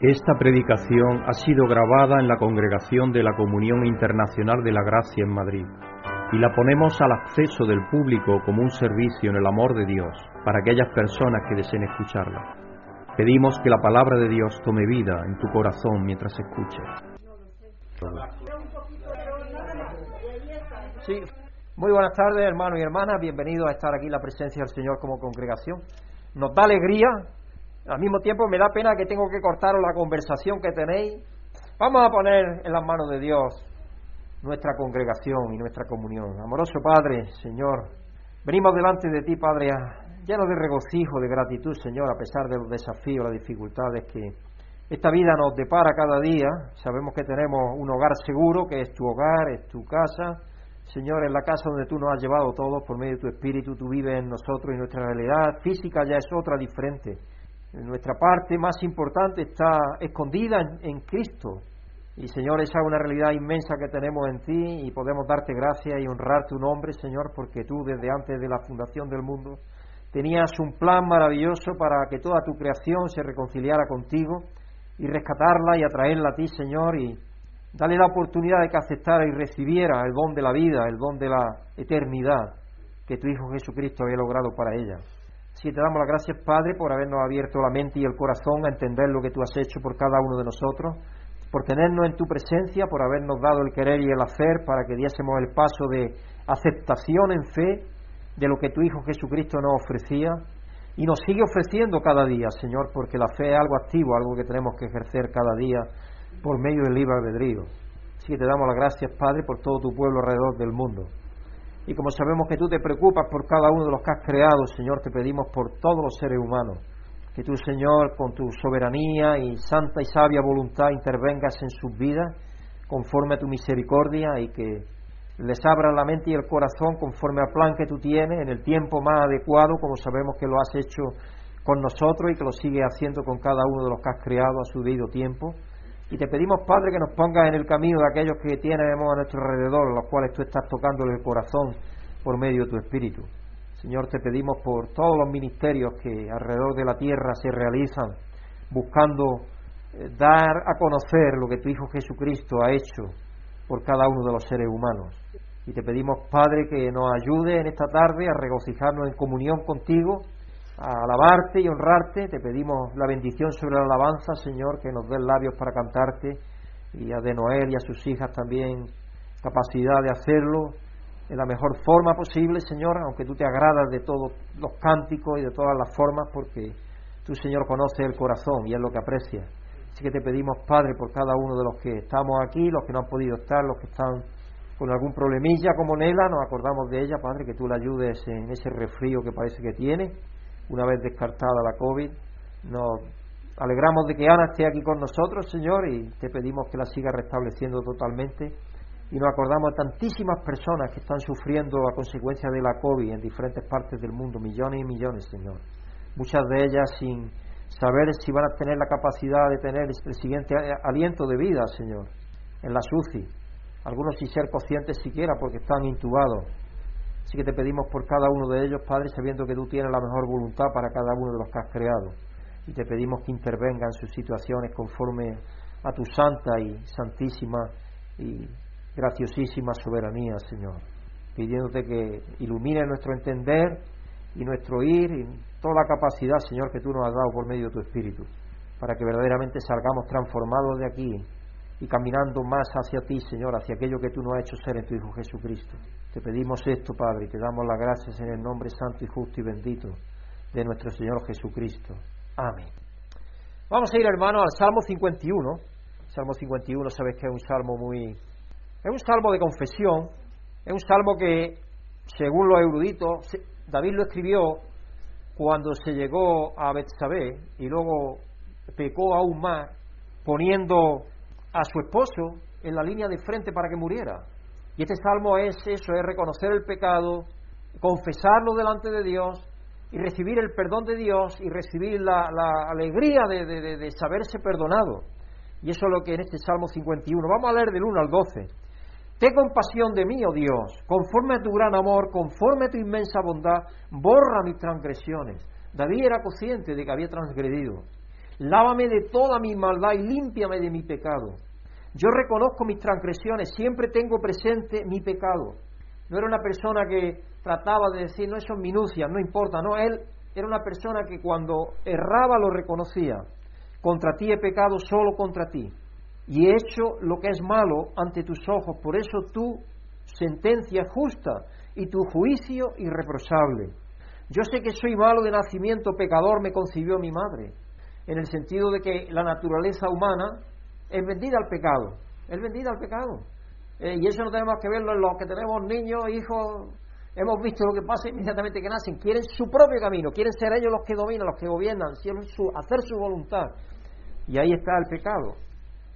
Esta predicación ha sido grabada en la Congregación de la Comunión Internacional de la Gracia en Madrid y la ponemos al acceso del público como un servicio en el amor de Dios para aquellas personas que deseen escucharla. Pedimos que la palabra de Dios tome vida en tu corazón mientras escuches. Sí, muy buenas tardes hermanos y hermanas, bienvenidos a estar aquí en la presencia del Señor como congregación. Nos da alegría al mismo tiempo me da pena que tengo que cortaros la conversación que tenéis. Vamos a poner en las manos de Dios nuestra congregación y nuestra comunión. Amoroso Padre, Señor, venimos delante de ti, Padre, llenos de regocijo, de gratitud, Señor, a pesar de los desafíos, las dificultades que esta vida nos depara cada día. Sabemos que tenemos un hogar seguro, que es tu hogar, es tu casa. Señor, en la casa donde tú nos has llevado todos por medio de tu Espíritu, tú vives en nosotros y nuestra realidad física ya es otra diferente nuestra parte más importante está escondida en, Cristo. Y Señor, esa es una realidad inmensa que tenemos en ti y podemos darte gracias y honrar tu nombre, Señor, porque tú desde antes de la fundación del mundo tenías un plan maravilloso para que toda tu creación se reconciliara contigo y rescatarla y atraerla a ti, Señor, y darle la oportunidad de que aceptara y recibiera el don de la vida, el don de la eternidad que tu Hijo Jesucristo había logrado para ella. Sí, te damos las gracias, Padre, por habernos abierto la mente y el corazón a entender lo que tú has hecho por cada uno de nosotros, por tenernos en tu presencia, por habernos dado el querer y el hacer para que diésemos el paso de aceptación en fe de lo que tu Hijo Jesucristo nos ofrecía y nos sigue ofreciendo cada día, Señor, porque la fe es algo activo, algo que tenemos que ejercer cada día por medio del libre albedrío. Así que te damos las gracias, Padre, por todo tu pueblo alrededor del mundo. Y como sabemos que tú te preocupas por cada uno de los que has creado, Señor, te pedimos por todos los seres humanos. Que tú, Señor, con tu soberanía y santa y sabia voluntad intervengas en sus vidas conforme a tu misericordia y que les abra la mente y el corazón conforme al plan que tú tienes en el tiempo más adecuado, como sabemos que lo has hecho con nosotros y que lo sigues haciendo con cada uno de los que has creado a su debido tiempo. Y te pedimos, Padre, que nos pongas en el camino de aquellos que tenemos a nuestro alrededor, los cuales tú estás tocando el corazón por medio de tu Espíritu. Señor, te pedimos por todos los ministerios que alrededor de la tierra se realizan, buscando eh, dar a conocer lo que tu Hijo Jesucristo ha hecho por cada uno de los seres humanos. Y te pedimos, Padre, que nos ayude en esta tarde a regocijarnos en comunión contigo a alabarte y honrarte. Te pedimos la bendición sobre la alabanza, Señor, que nos dé labios para cantarte y a de Noel y a sus hijas también capacidad de hacerlo de la mejor forma posible, Señor, aunque tú te agradas de todos los cánticos y de todas las formas, porque tú, Señor, conoces el corazón y es lo que aprecia. Así que te pedimos, Padre, por cada uno de los que estamos aquí, los que no han podido estar, los que están con algún problemilla como Nela, nos acordamos de ella, Padre, que tú la ayudes en ese resfrío que parece que tiene una vez descartada la COVID. Nos alegramos de que Ana esté aquí con nosotros, Señor, y te pedimos que la siga restableciendo totalmente. Y nos acordamos de tantísimas personas que están sufriendo a consecuencia de la COVID en diferentes partes del mundo, millones y millones, Señor. Muchas de ellas sin saber si van a tener la capacidad de tener el siguiente aliento de vida, Señor, en la SUCI. Algunos sin ser conscientes siquiera porque están intubados. Así que te pedimos por cada uno de ellos, Padre, sabiendo que tú tienes la mejor voluntad para cada uno de los que has creado. Y te pedimos que intervenga en sus situaciones conforme a tu santa y santísima y graciosísima soberanía, Señor. Pidiéndote que ilumine nuestro entender y nuestro oír y toda la capacidad, Señor, que tú nos has dado por medio de tu Espíritu, para que verdaderamente salgamos transformados de aquí y caminando más hacia ti, Señor, hacia aquello que tú nos has hecho ser en tu Hijo Jesucristo. Te pedimos esto, Padre, y te damos las gracias en el nombre santo y justo y bendito de nuestro Señor Jesucristo. Amén. Vamos a ir, hermano, al Salmo 51. Salmo 51, sabes que es un salmo muy... Es un salmo de confesión, es un salmo que, según los eruditos, David lo escribió cuando se llegó a Betsabé y luego pecó aún más, poniendo a su esposo en la línea de frente para que muriera. Y este salmo es eso, es reconocer el pecado, confesarlo delante de Dios y recibir el perdón de Dios y recibir la, alegría de, de, saberse perdonado. Y eso es lo que en este Salmo 51. Vamos a leer del 1 al 12. Ten compasión de mí, oh Dios, conforme a tu gran amor, conforme a tu inmensa bondad, borra mis transgresiones. David era consciente de que había transgredido. Lávame de toda mi maldad y límpiame de mi pecado. Yo reconozco mis transgresiones, siempre tengo presente mi pecado. No era una persona que trataba de decir, no, eso es no importa, no, él era una persona que cuando erraba lo reconocía. Contra ti he pecado solo contra ti y he hecho lo que es malo ante tus ojos, por eso tu sentencia es justa y tu juicio irreprochable. Yo sé que soy malo de nacimiento, pecador me concibió mi madre, en el sentido de que la naturaleza humana es vendida al pecado, es vendida al pecado. Eh, y eso no tenemos que verlo en los que tenemos niños, hijos, hemos visto lo que pasa inmediatamente que nacen, quieren su propio camino, quieren ser ellos los que dominan, los que gobiernan, quieren hacer su voluntad. Y ahí está el pecado.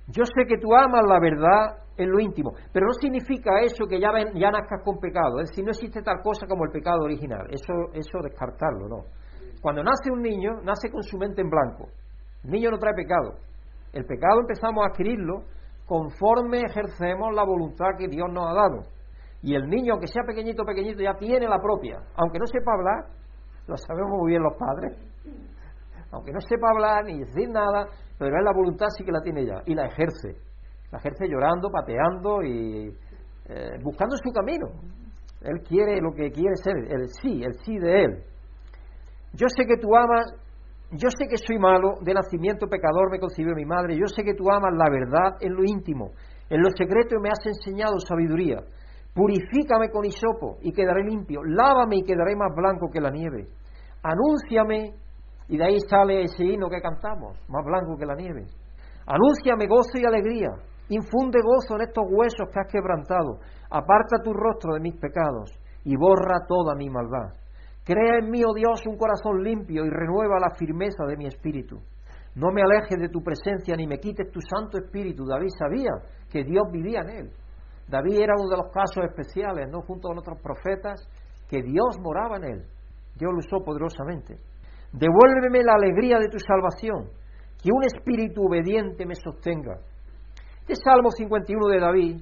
Yo sé que tú amas la verdad en lo íntimo, pero no significa eso que ya, ya nazcas con pecado. Es decir, no existe tal cosa como el pecado original. Eso, eso descartarlo, no. Cuando nace un niño, nace con su mente en blanco. El niño no trae pecado. El pecado empezamos a adquirirlo conforme ejercemos la voluntad que Dios nos ha dado. Y el niño, aunque sea pequeñito, pequeñito, ya tiene la propia. Aunque no sepa hablar, lo sabemos muy bien los padres. Aunque no sepa hablar ni decir nada, pero él la voluntad sí que la tiene ya. Y la ejerce. La ejerce llorando, pateando y eh, buscando su camino. Él quiere lo que quiere ser, el sí, el sí de él. Yo sé que tú amas yo sé que soy malo, de nacimiento pecador me concibió mi madre, yo sé que tú amas la verdad en lo íntimo, en lo secreto me has enseñado sabiduría. Purifícame con hisopo y quedaré limpio, lávame y quedaré más blanco que la nieve. Anúnciame, y de ahí sale ese himno que cantamos, más blanco que la nieve. Anúnciame gozo y alegría, infunde gozo en estos huesos que has quebrantado, aparta tu rostro de mis pecados y borra toda mi maldad. Crea en mí, oh Dios, un corazón limpio y renueva la firmeza de mi espíritu. No me alejes de tu presencia ni me quites tu santo espíritu. David sabía que Dios vivía en él. David era uno de los casos especiales, no junto con otros profetas, que Dios moraba en él. Dios lo usó poderosamente. Devuélveme la alegría de tu salvación, que un espíritu obediente me sostenga. Este Salmo 51 de David,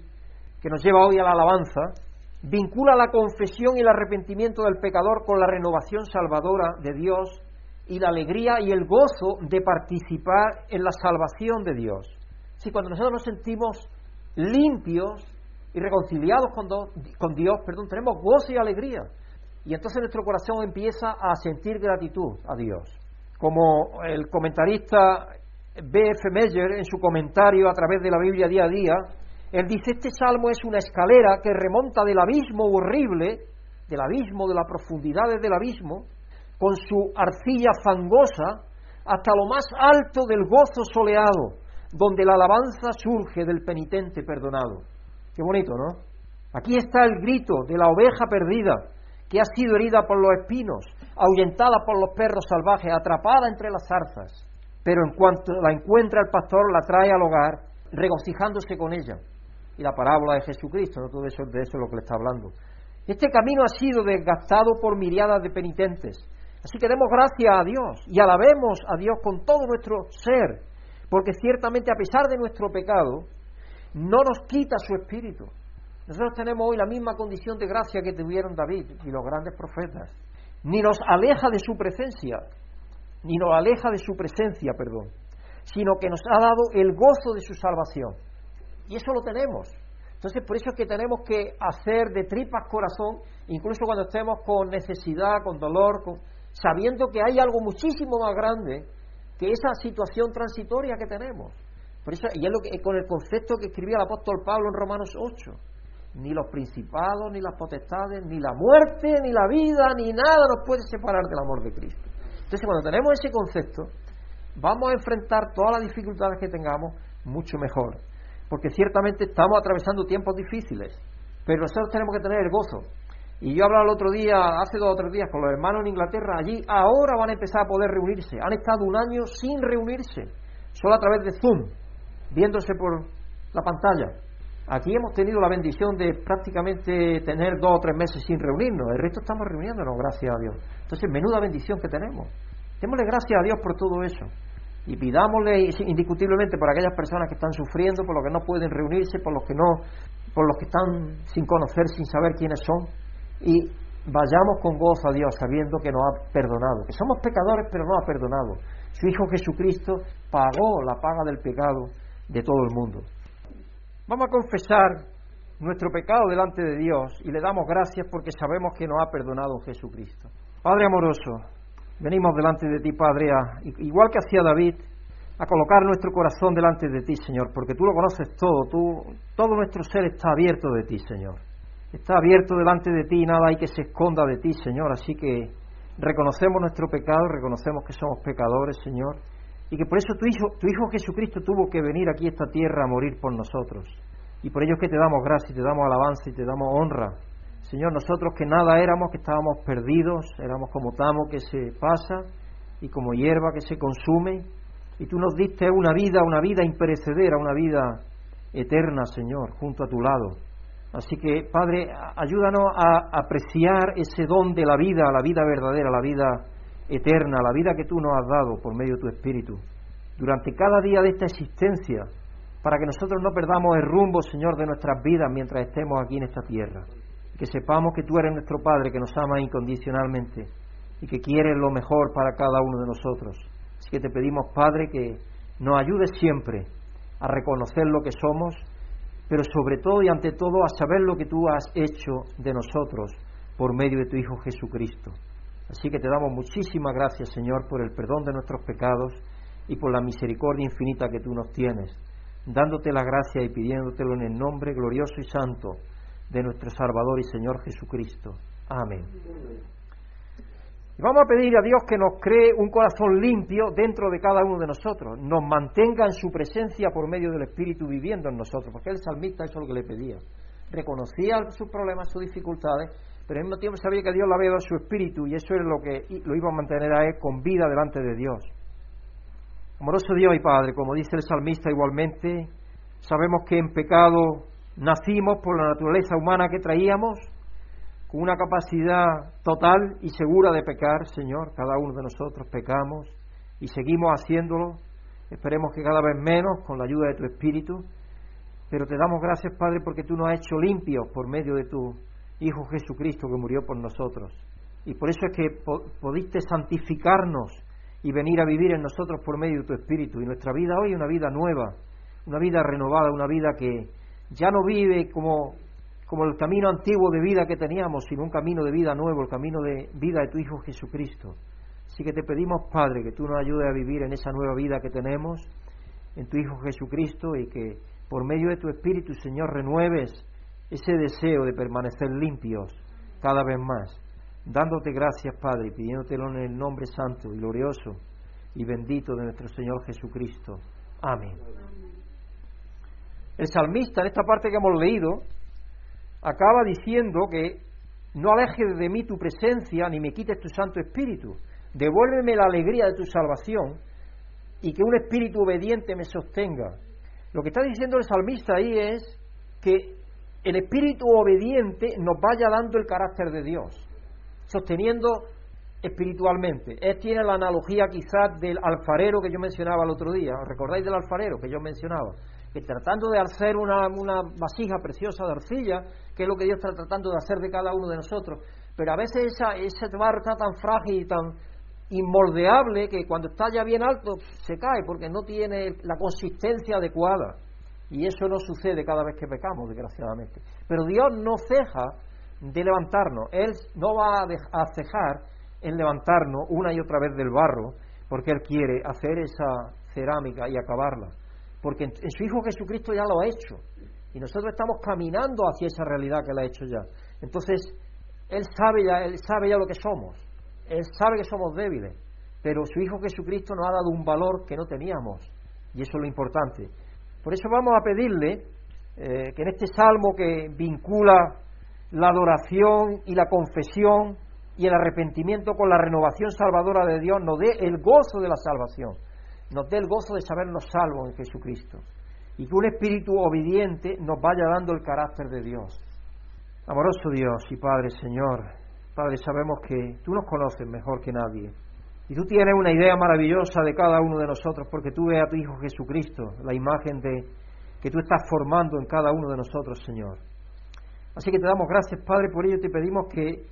que nos lleva hoy a la alabanza, vincula la confesión y el arrepentimiento del pecador con la renovación salvadora de Dios y la alegría y el gozo de participar en la salvación de Dios. Si cuando nosotros nos sentimos limpios y reconciliados con, con Dios, perdón, tenemos gozo y alegría. Y entonces nuestro corazón empieza a sentir gratitud a Dios. Como el comentarista B.F. Meyer en su comentario a través de la Biblia día a día él dice, este salmo es una escalera que remonta del abismo horrible, del abismo, de las profundidades del abismo, con su arcilla fangosa, hasta lo más alto del gozo soleado, donde la alabanza surge del penitente perdonado. Qué bonito, ¿no? Aquí está el grito de la oveja perdida, que ha sido herida por los espinos, ahuyentada por los perros salvajes, atrapada entre las zarzas. Pero en cuanto la encuentra el pastor, la trae al hogar, regocijándose con ella la parábola de Jesucristo, no todo eso, de eso es lo que le está hablando. Este camino ha sido desgastado por miriadas de penitentes. Así que demos gracias a Dios y alabemos a Dios con todo nuestro ser, porque ciertamente a pesar de nuestro pecado, no nos quita su espíritu. Nosotros tenemos hoy la misma condición de gracia que tuvieron David y los grandes profetas. Ni nos aleja de su presencia, ni nos aleja de su presencia, perdón, sino que nos ha dado el gozo de su salvación. Y eso lo tenemos. Entonces, por eso es que tenemos que hacer de tripas corazón, incluso cuando estemos con necesidad, con dolor, sabiendo que hay algo muchísimo más grande que esa situación transitoria que tenemos. Por eso, y es lo que, con el concepto que escribía el apóstol Pablo en Romanos 8. Ni los principados, ni las potestades, ni la muerte, ni la vida, ni nada nos puede separar del amor de Cristo. Entonces, cuando tenemos ese concepto, vamos a enfrentar todas las dificultades que tengamos mucho mejor porque ciertamente estamos atravesando tiempos difíciles, pero nosotros tenemos que tener el gozo. Y yo hablaba el otro día, hace dos o tres días, con los hermanos en Inglaterra, allí ahora van a empezar a poder reunirse. Han estado un año sin reunirse, solo a través de Zoom, viéndose por la pantalla. Aquí hemos tenido la bendición de prácticamente tener dos o tres meses sin reunirnos, el resto estamos reuniéndonos, gracias a Dios. Entonces, menuda bendición que tenemos. Démosle gracias a Dios por todo eso y pidámosle indiscutiblemente por aquellas personas que están sufriendo, por los que no pueden reunirse, por los que no, por los que están sin conocer, sin saber quiénes son, y vayamos con gozo a Dios sabiendo que nos ha perdonado, que somos pecadores pero nos ha perdonado, Su Hijo Jesucristo pagó la paga del pecado de todo el mundo. Vamos a confesar nuestro pecado delante de Dios y le damos gracias porque sabemos que nos ha perdonado Jesucristo. Padre amoroso, venimos delante de ti, Padre, igual que hacía David, a colocar nuestro corazón delante de ti, Señor, porque tú lo conoces todo, tú, todo nuestro ser está abierto de ti, Señor. Está abierto delante de ti y nada hay que se esconda de ti, Señor. Así que reconocemos nuestro pecado, reconocemos que somos pecadores, Señor, y que por eso tu Hijo, tu Hijo Jesucristo tuvo que venir aquí a esta tierra a morir por nosotros. Y por ello es que te damos gracia, te damos alabanza y te damos honra. Señor, nosotros que nada éramos, que estábamos perdidos, éramos como tamo que se pasa y como hierba que se consume, y tú nos diste una vida, una vida imperecedera, una vida eterna, Señor, junto a tu lado. Así que, Padre, ayúdanos a apreciar ese don de la vida, la vida verdadera, la vida eterna, la vida que tú nos has dado por medio de tu Espíritu, durante cada día de esta existencia, para que nosotros no perdamos el rumbo, Señor, de nuestras vidas mientras estemos aquí en esta tierra. Que sepamos que tú eres nuestro Padre, que nos ama incondicionalmente y que quieres lo mejor para cada uno de nosotros. Así que te pedimos, Padre, que nos ayudes siempre a reconocer lo que somos pero sobre todo y ante todo a saber lo que tú has hecho de nosotros por medio de tu Hijo Jesucristo. Así que te damos muchísimas gracias, Señor, por el perdón de nuestros pecados y por la misericordia infinita que tú nos tienes, dándote la gracia y pidiéndotelo en el nombre glorioso y santo de nuestro Salvador y Señor Jesucristo. Amén. Y vamos a pedir a Dios que nos cree un corazón limpio dentro de cada uno de nosotros, nos mantenga en su presencia por medio del Espíritu viviendo en nosotros, porque el salmista eso es lo que le pedía. Reconocía sus problemas, sus dificultades, pero al mismo tiempo sabía que Dios le había dado su espíritu y eso es lo que lo iba a mantener a él con vida delante de Dios. Amoroso Dios y Padre, como dice el salmista igualmente, sabemos que en pecado nacimos por la naturaleza humana que traíamos, con una capacidad total y segura de pecar, Señor. Cada uno de nosotros pecamos y seguimos haciéndolo. Esperemos que cada vez menos con la ayuda de tu Espíritu. Pero te damos gracias, Padre, porque tú nos has hecho limpios por medio de tu Hijo Jesucristo que murió por nosotros. Y por eso es que pudiste santificarnos y venir a vivir en nosotros por medio de tu Espíritu. Y nuestra vida hoy es una vida nueva, una vida renovada, una vida que ya no vive como como el camino antiguo de vida que teníamos, sino un camino de vida nuevo, el camino de vida de tu Hijo Jesucristo. Así que te pedimos, Padre, que tú nos ayudes a vivir en esa nueva vida que tenemos en tu Hijo Jesucristo y que por medio de tu Espíritu, Señor, renueves ese deseo de permanecer limpios cada vez más. Dándote gracias, Padre, y pidiéndotelo en el nombre santo y glorioso y bendito de nuestro Señor Jesucristo. Amén. El salmista, en esta parte que hemos leído, acaba diciendo que no alejes de mí tu presencia ni me quites tu Santo Espíritu. Devuélveme la alegría de tu salvación y que un espíritu obediente me sostenga. Lo que está diciendo el salmista ahí es que el espíritu obediente nos vaya dando el carácter de Dios, sosteniendo espiritualmente. Él tiene la analogía quizás del alfarero que yo mencionaba el otro día. ¿Os recordáis del alfarero que yo mencionaba? Que tratando de hacer una, una vasija preciosa de arcilla, que es lo que Dios está tratando de hacer de cada uno de nosotros. Pero a veces esa, barro está tan frágil y tan inmoldeable que cuando está ya bien alto se cae porque no tiene la consistencia adecuada. Y eso no sucede cada vez que pecamos, desgraciadamente. Pero Dios no ceja de levantarnos. Él no va a cejar en levantarnos una y otra vez del barro porque Él quiere hacer esa cerámica y acabarla. Porque en su Hijo Jesucristo ya lo ha hecho. Y nosotros estamos caminando hacia esa realidad que Él ha hecho ya. Entonces, Él sabe ya, Él sabe ya lo que somos. Él sabe que somos débiles. Pero su Hijo Jesucristo nos ha dado un valor que no teníamos. Y eso es lo importante. Por eso vamos a pedirle eh, que en este salmo que vincula la adoración y la confesión y el arrepentimiento con la renovación salvadora de Dios, nos dé el gozo de la salvación, nos dé el gozo de sabernos salvos en Jesucristo y que un espíritu obediente nos vaya dando el carácter de Dios. Amoroso Dios y Padre Señor, Padre, sabemos que tú nos conoces mejor que nadie. Y tú tienes una idea maravillosa de cada uno de nosotros porque tú ves a tu Hijo Jesucristo, la imagen de que tú estás formando en cada uno de nosotros, Señor. Así que te damos gracias, Padre, por ello te pedimos que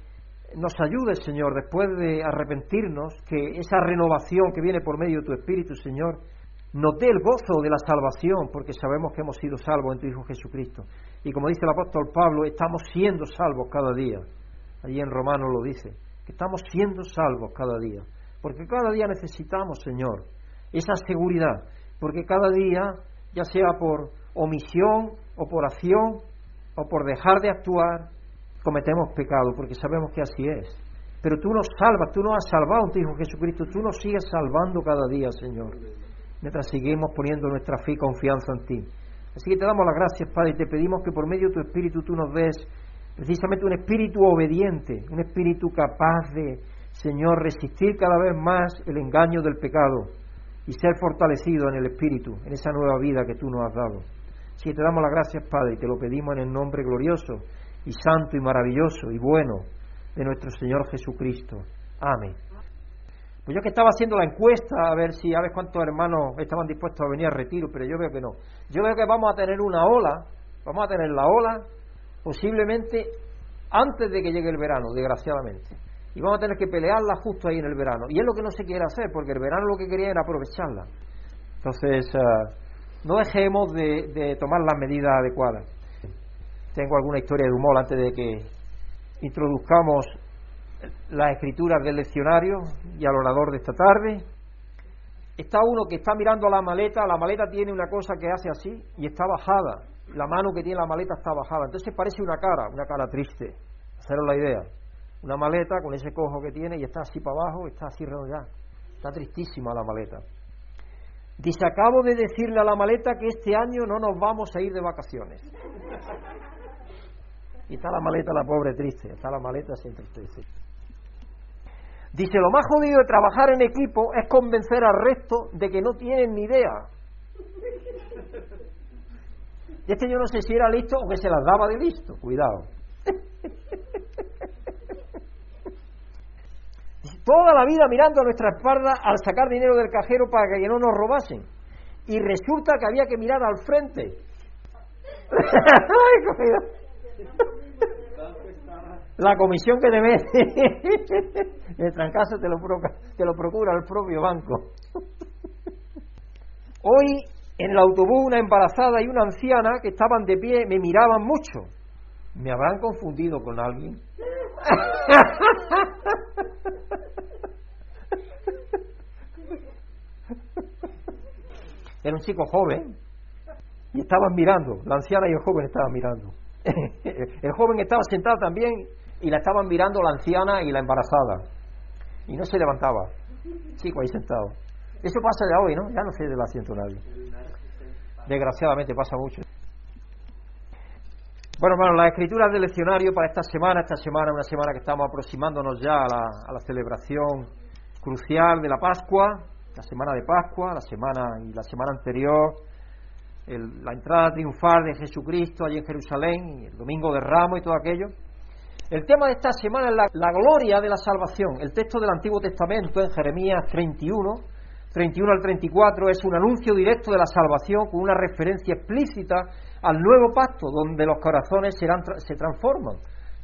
nos ayude, Señor, después de arrepentirnos, que esa renovación que viene por medio de tu Espíritu, Señor, nos dé el gozo de la salvación, porque sabemos que hemos sido salvos en tu Hijo Jesucristo. Y como dice el apóstol Pablo, estamos siendo salvos cada día. Allí en Romanos lo dice, que estamos siendo salvos cada día. Porque cada día necesitamos, Señor, esa seguridad. Porque cada día, ya sea por omisión o por acción o por dejar de actuar, cometemos pecado, porque sabemos que así es. Pero tú nos salvas, tú nos has salvado, tu Hijo Jesucristo, tú nos sigues salvando cada día, Señor, mientras seguimos poniendo nuestra fe y confianza en ti. Así que te damos las gracias, Padre, y te pedimos que por medio de tu Espíritu tú nos des precisamente un espíritu obediente, un espíritu capaz de, Señor, resistir cada vez más el engaño del pecado y ser fortalecido en el espíritu, en esa nueva vida que tú nos has dado. Así que te damos las gracias, Padre, y te lo pedimos en el nombre glorioso y santo y maravilloso y bueno de nuestro Señor Jesucristo. Amén. Pues yo que estaba haciendo la encuesta a ver si a ver cuántos hermanos estaban dispuestos a venir al retiro, pero yo veo que no. Yo veo que vamos a tener una ola, vamos a tener la ola posiblemente antes de que llegue el verano, desgraciadamente. Y vamos a tener que pelearla justo ahí en el verano. Y es lo que no se quiere hacer, porque el verano lo que quería era aprovecharla. Entonces, eh, no dejemos de tomar las medidas adecuadas tengo alguna historia de humor antes de que introduzcamos las escrituras del leccionario y al orador de esta tarde. Está uno que está mirando a la maleta, la maleta tiene una cosa que hace así y está bajada, la mano que tiene la maleta está bajada, entonces parece una cara, una cara triste, haceros la idea. Una maleta con ese cojo que tiene y está así para abajo, está así redondeada, está tristísima la maleta. Dice, acabo de decirle a la maleta que este año no nos vamos a ir de vacaciones. Y está la maleta, la pobre triste, está la maleta sin tristeza. Dice, lo más jodido de trabajar en equipo es convencer al resto de que no tienen ni idea. Y este yo no sé si era listo o que se las daba de listo, cuidado. Toda la vida mirando a nuestra espalda al sacar dinero del cajero para que no nos robasen. Y resulta que había que mirar al frente. la comisión que te mete el trancazo te lo, te lo procura el propio banco. Hoy en el autobús una embarazada y una anciana que estaban de pie me miraban mucho. ¿Me habrán confundido con alguien? Era un chico joven y estaban mirando, la anciana y el joven estaban mirando. el joven estaba sentado también y la estaban mirando la anciana y la embarazada. Y no se levantaba. Chico ahí sentado. Eso pasa de hoy, ¿no? Ya no se del asiento nadie. Desgraciadamente pasa mucho. Bueno, hermano, las escrituras del leccionario para esta semana, esta semana, una semana que estamos aproximándonos ya a la, a la celebración crucial de la Pascua, la semana de Pascua, la semana y la semana anterior la entrada triunfal de Jesucristo allí en Jerusalén, el domingo de Ramos y todo aquello. El tema de esta semana es la, gloria de la salvación. El texto del Antiguo Testamento en Jeremías 31, 31 al 34 es un anuncio directo de la salvación con una referencia explícita al nuevo pacto donde los corazones serán, se transforman.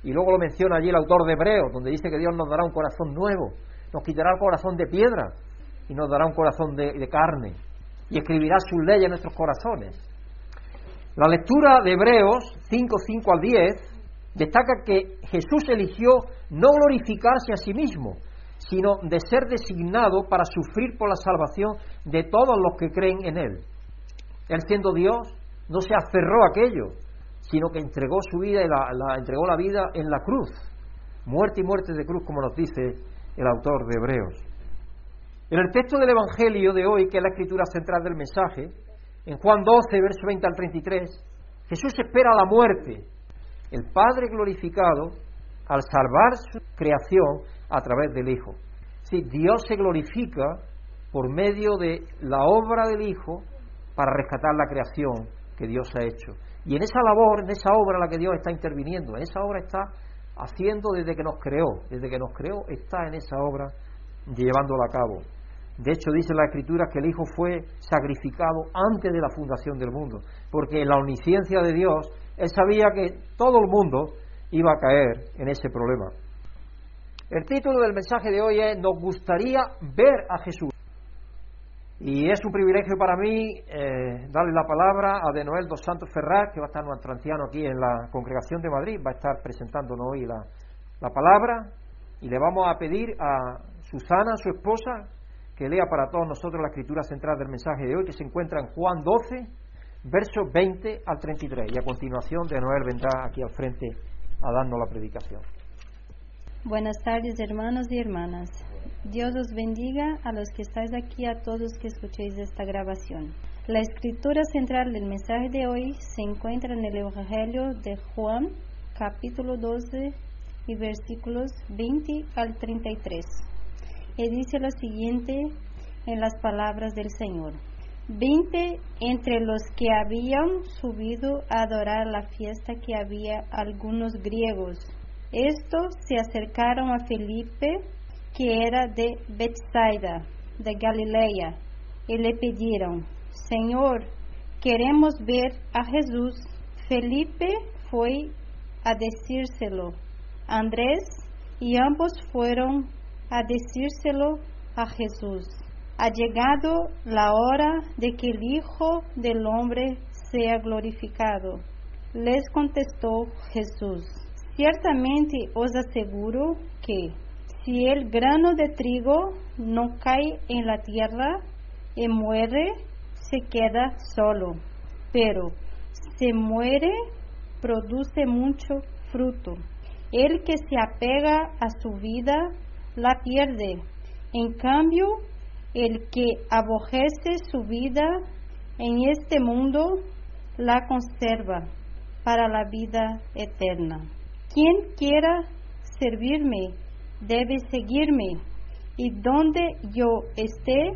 Y luego lo menciona allí el autor de Hebreos, donde dice que Dios nos dará un corazón nuevo, nos quitará el corazón de piedra y nos dará un corazón de carne y escribirá sus leyes en nuestros corazones. La lectura de Hebreos 5, 5 al 10 destaca que Jesús eligió no glorificarse a sí mismo, sino de ser designado para sufrir por la salvación de todos los que creen en Él. Él siendo Dios, no se aferró a aquello, sino que entregó su vida y la, entregó la vida en la cruz, muerte y muerte de cruz, como nos dice el autor de Hebreos. En el texto del Evangelio de hoy, que es la escritura central del mensaje, en Juan 12, verso 20 al 33, Jesús espera la muerte, el Padre glorificado, al salvar su creación a través del Hijo. Si Dios se glorifica por medio de la obra del Hijo para rescatar la creación que Dios ha hecho. Y en esa labor, en esa obra en la que Dios está interviniendo, en esa obra está haciendo desde que nos creó, desde que nos creó está en esa obra llevándola a cabo. De hecho, dice la Escritura que el Hijo fue sacrificado antes de la fundación del mundo, porque en la omnisciencia de Dios, Él sabía que todo el mundo iba a caer en ese problema. El título del mensaje de hoy es Nos gustaría ver a Jesús. Y es un privilegio para mí eh, darle la palabra a De Noel dos Santos Ferrar, que va a estar nuestro anciano aquí en la congregación de Madrid, va a estar presentándonos hoy la, la palabra. Y le vamos a pedir a Susana, su esposa, que lea para todos nosotros la escritura central del mensaje de hoy, que se encuentra en Juan 12, versos 20 al 33. Y a continuación, De Noel vendrá aquí al frente a darnos la predicación. Buenas tardes, hermanos y hermanas. Dios os bendiga a los que estáis aquí, a todos que escuchéis esta grabación. La escritura central del mensaje de hoy se encuentra en el Evangelio de Juan, capítulo 12 y versículos 20 al 33. Y dice lo siguiente en las palabras del Señor. Veinte entre los que habían subido a adorar la fiesta que había algunos griegos estos se acercaron a Felipe, que era de Bethsaida, de Galilea, y le pidieron, Señor, queremos ver a Jesús. Felipe fue a decírselo Andrés y ambos fueron a decírselo a Jesús. Ha llegado la hora de que el Hijo del Hombre sea glorificado. Les contestó Jesús. Ciertamente os aseguro que si el grano de trigo no cae en la tierra y muere, se queda solo, pero si muere, produce mucho fruto. El que se apega a su vida la pierde. En cambio, el que abojece su vida en este mundo la conserva para la vida eterna. Quien quiera servirme debe seguirme, y donde yo esté,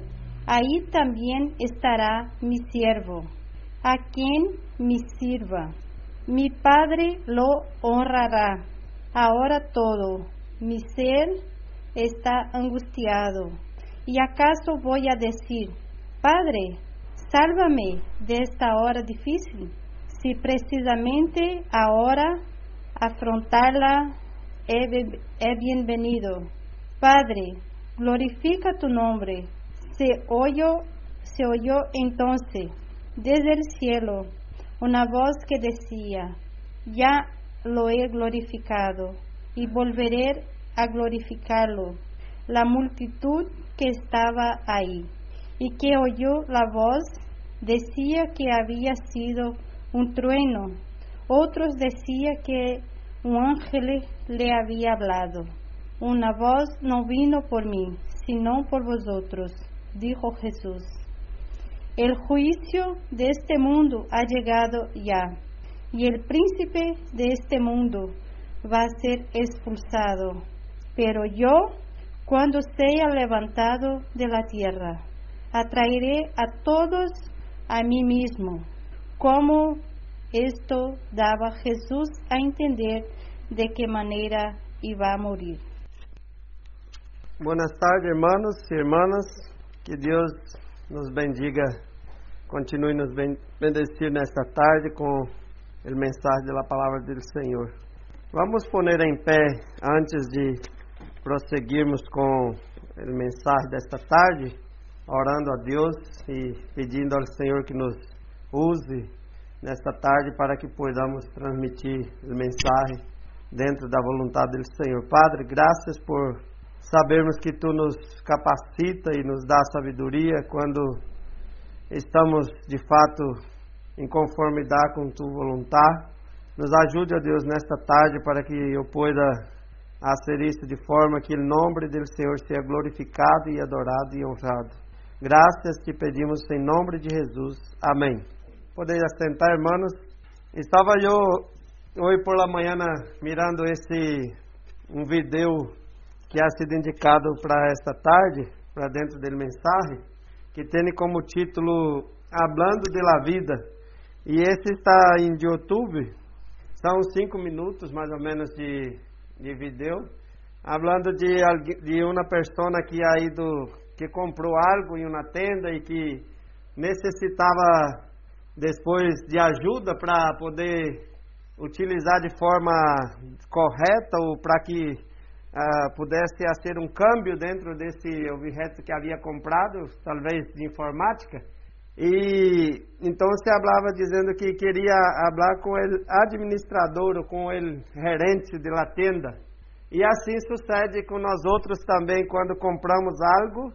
ahí también estará mi siervo, a quien me sirva. Mi Padre lo honrará. Ahora todo, mi ser está angustiado. ¿Y acaso voy a decir, Padre, sálvame de esta hora difícil? Si precisamente ahora afrontarla es bienvenido. Padre, glorifica tu nombre. Se oyó, se oyó entonces desde el cielo una voz que decía, ya lo he glorificado y volveré a glorificarlo. La multitud que estaba ahí y que oyó la voz decía que había sido un trueno. Otros decía que un ángel le había hablado. Una voz no vino por mí, sino por vosotros, dijo Jesús. El juicio de este mundo ha llegado ya, y el príncipe de este mundo va a ser expulsado. Pero yo, cuando sea levantado de la tierra, atraeré a todos a mí mismo, como esto daba Jesús a entender de qué manera iba a morir. Buenas tardes, hermanos y hermanas. Que Dios nos bendiga, continue nos bendecir nesta tarde com o mensaje da palavra do Senhor. Vamos poner em pé antes de prosseguirmos com o mensagem desta tarde, orando a Deus e pedindo ao Senhor que nos use nesta tarde para que podamos transmitir a mensagem dentro da vontade do Senhor. Padre, graças por sabermos que Tu nos capacita e nos dá sabedoria quando estamos de fato em conformidade com Tua vontade. Nos ajude, ó Deus, nesta tarde para que eu possa fazer isso de forma que o nome do Senhor seja glorificado e adorado e honrado. Graças te pedimos em nome de Jesus. Amém. Podem assentar, hermanos. Estava eu hoje por la manhã mirando esse um vídeo que ha sido indicado para esta tarde, para dentro do mensagem, que tem como título Hablando de la Vida. E esse está em YouTube, são cinco minutos mais ou menos de, de vídeo, falando de, de uma pessoa que ha ido, que comprou algo em uma tenda e que necessitava depois de ajuda para poder utilizar de forma correta ou para que uh, pudesse ser um câmbio dentro desse objeto que havia comprado, talvez de informática. E então se falava dizendo que queria falar com o administrador com o gerente da tenda. E assim sucede com nós outros também quando compramos algo,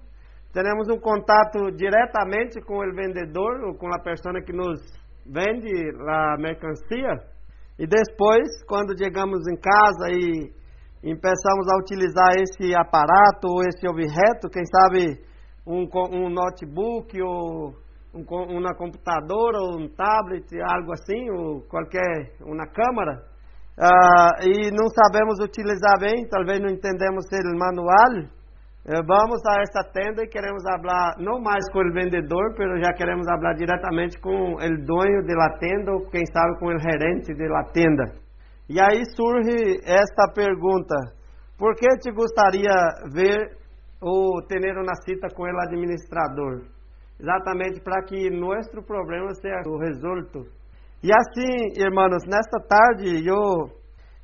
temos um contato diretamente com o vendedor ou com a pessoa que nos vende a mercancia. E depois, quando chegamos em casa e começamos a utilizar esse aparato ou esse objeto, quem sabe um, um notebook ou um, uma computadora ou um tablet, algo assim, ou qualquer, uma câmera, uh, e não sabemos utilizar bem, talvez não entendemos o manual, uh, vamos a essa tenda e queremos falar não mais com o vendedor, mas já queremos falar diretamente com o dono da tenda ou quem sabe com o gerente da tenda. E aí surge esta pergunta: por que te gostaria ver ou ter uma cita com o administrador? Exatamente para que nosso problema seja resolto. E assim, irmãos, nesta tarde eu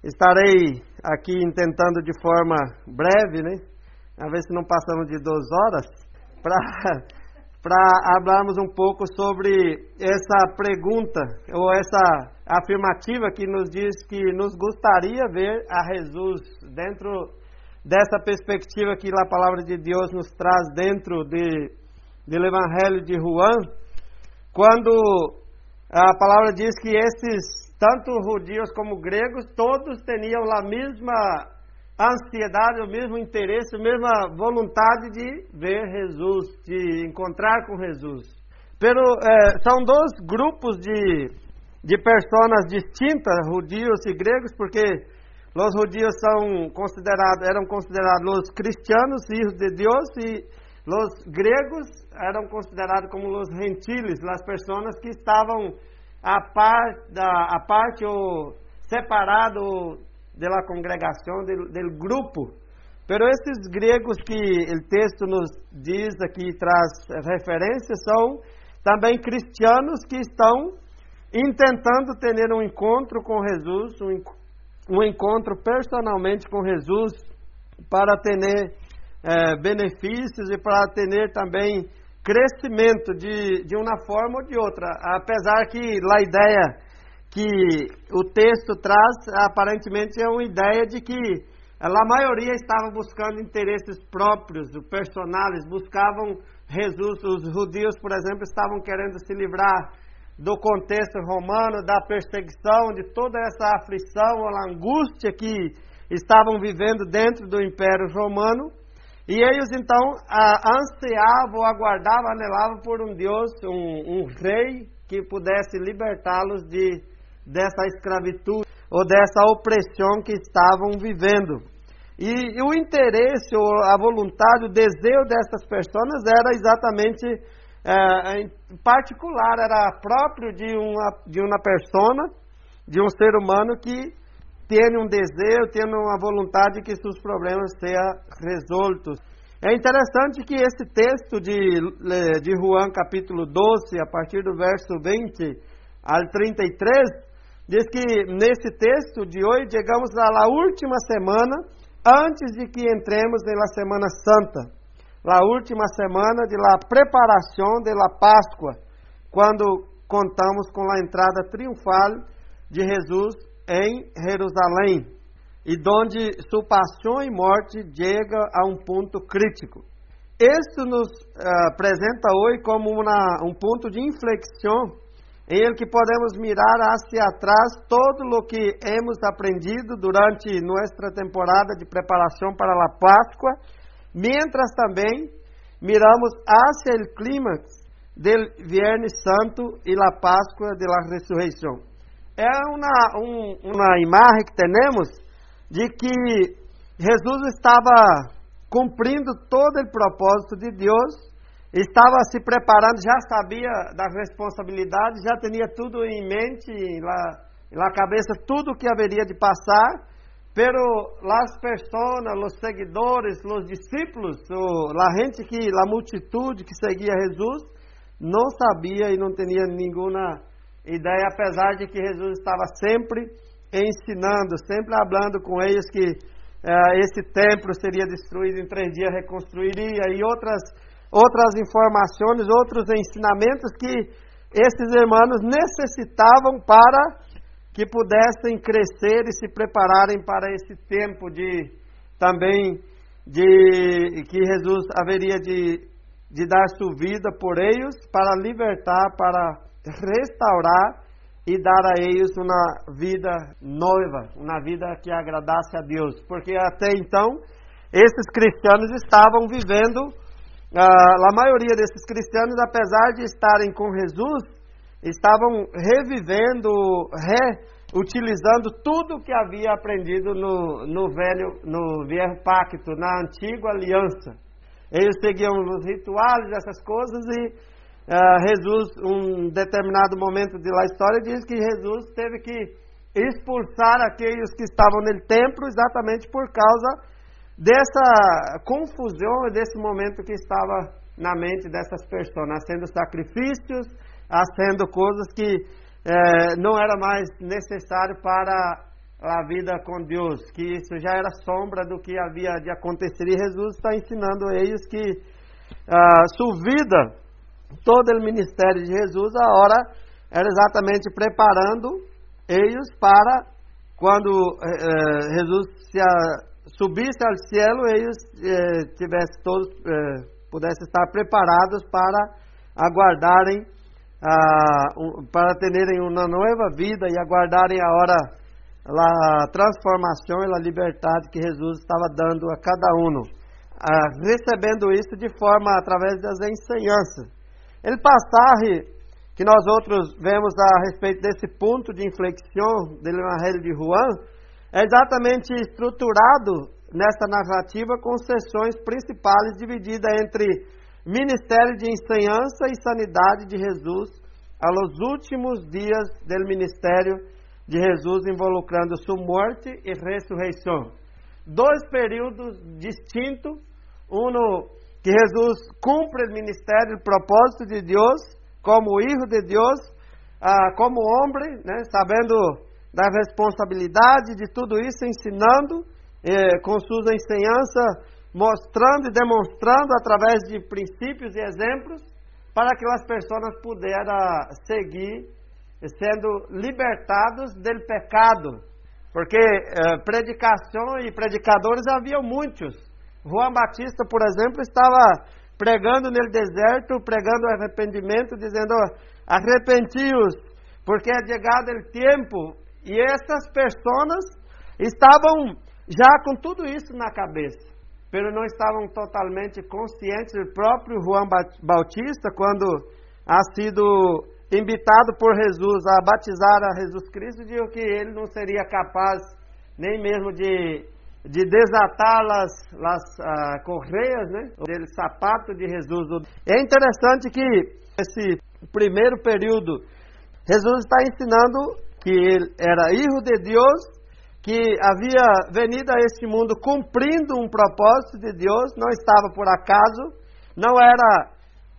estarei aqui tentando de forma breve, né? A ver se não passamos de duas horas, para para falarmos um pouco sobre essa pergunta ou essa afirmativa que nos diz que nos gostaria ver a Jesus dentro dessa perspectiva que a palavra de Deus nos traz dentro de do Evangelho de Juan, quando a palavra diz que esses, tanto judeus como gregos, todos tinham a mesma ansiedade, o mesmo interesse, a mesma vontade de ver Jesus, de encontrar com Jesus. Pero eh, são dois grupos de, de pessoas distintas, judeus e gregos, porque os judeus são considerados, eram considerados os cristianos, filhos de Deus, e os gregos eram considerados como os gentiles, as pessoas que estavam a, par, da, a parte ou separado da congregação, do grupo. Pero esses gregos que o texto nos diz aqui, traz referência, são também cristianos que estão intentando ter um encontro com Jesus, um, um encontro personalmente com Jesus, para ter eh, benefícios e para ter também crescimento de, de uma forma ou de outra. Apesar que a ideia que o texto traz, aparentemente é uma ideia de que a maioria estava buscando interesses próprios, personais, buscavam Jesus. Os judeus, por exemplo, estavam querendo se livrar do contexto romano, da perseguição, de toda essa aflição, a angústia que estavam vivendo dentro do Império Romano. E eles então ansiavam, aguardavam, anelavam por um Deus, um, um rei que pudesse libertá-los de dessa escravidão ou dessa opressão que estavam vivendo. E, e, o interesse, ou a vontade, o desejo dessas pessoas era exatamente é, em particular, era próprio de uma, de uma persona, de um ser humano que tem um desejo, tem uma vontade que seus problemas sejam resoltos. É interessante que esse texto de, de Juan, capítulo 12, a partir do verso 20 ao 33, diz que nesse texto de hoje chegamos à última semana antes de que entremos na Semana Santa, a última semana de la preparação de la Páscoa, quando contamos com a entrada triunfal de Jesus em Jerusalém, e donde sua paixão e morte chega a um ponto crítico. Isso nos uh, apresenta hoje como uma, um ponto de inflexão em que podemos mirar hacia atrás todo o que hemos aprendido durante nossa temporada de preparação para a Páscoa, mientras também miramos hacia o clímax del Viernes Santo e la Páscoa de la Ressurreição é uma, um, uma imagem que temos de que Jesus estava cumprindo todo o propósito de Deus, estava se preparando, já sabia da responsabilidade, já tinha tudo em mente, lá na cabeça, tudo o que haveria de passar, pero as pessoas, os seguidores, os discípulos, a gente que, a multitude que seguia Jesus, não sabia e não tinha nenhuma ideia, apesar de que Jesus estava sempre ensinando, sempre falando com eles que uh, esse templo seria destruído em três dias, reconstruiria, e outras, outras informações, outros ensinamentos que esses irmãos necessitavam para que pudessem crescer e se prepararem para esse tempo de também de que Jesus haveria de, de dar sua vida por eles para libertar, para restaurar e dar a eles uma vida noiva, uma vida que agradasse a Deus, porque até então esses cristianos estavam vivendo, ah, a maioria desses cristianos, apesar de estarem com Jesus, estavam revivendo, reutilizando tudo que havia aprendido no, no velho, no velho pacto, na antiga aliança. Eles seguiam os rituais, essas coisas e uh, Jesus, um determinado momento de lá história, diz que Jesus teve que expulsar aqueles que estavam no templo exatamente por causa dessa confusão e desse momento que estava na mente dessas pessoas, nascendo sacrifícios, sendo coisas que eh, não era mais necessário para a vida com Deus, que isso já era sombra do que havia de acontecer. E Jesus está ensinando a eles que a sua vida todo o ministério de Jesus, a hora era exatamente preparando eles para quando eh, eh Jesus a, subisse ao cielo, eles eh, tivessem todos eh, pudessem estar preparados para aguardarem um, para terem uma nova vida e aguardarem a hora a transformação e a liberdade que Jesus estava dando a cada um, ah, recebendo isso de forma através das ensinanças. Ele passagem que nós outros vemos a respeito desse ponto de inflexão do Evangelho de Juan é exatamente estruturado nesta narrativa com sessões principais divididas entre ministério de ensinança e sanidade de Jesus aos últimos dias do ministério de Jesus involucrando sua morte e ressurreição. Dois períodos distintos, um que Jesus cumpre o ministério, o propósito de Deus, como Hijo de Deus, ah, como homem, né, sabendo da responsabilidade de tudo isso, ensinando eh, com suas ensinanças, mostrando e demonstrando através de princípios e exemplos, para que as pessoas pudessem seguir sendo libertados do pecado. Porque eh, predicação e predicadores havia muitos, João Batista, por exemplo, estava pregando no deserto, pregando arrependimento, dizendo: arrepentios, porque é chegado o tempo. E essas pessoas estavam já com tudo isso na cabeça, mas não estavam totalmente conscientes. O próprio João Batista, quando ha sido invitado por Jesus a batizar a Jesus Cristo, disse que ele não seria capaz nem mesmo de de desatar as, as uh, correias né, do sapato de Jesus. É interessante que esse primeiro período, Jesus está ensinando que ele era filho de Deus, que havia venido a este mundo cumprindo um propósito de Deus, não estava por acaso, não era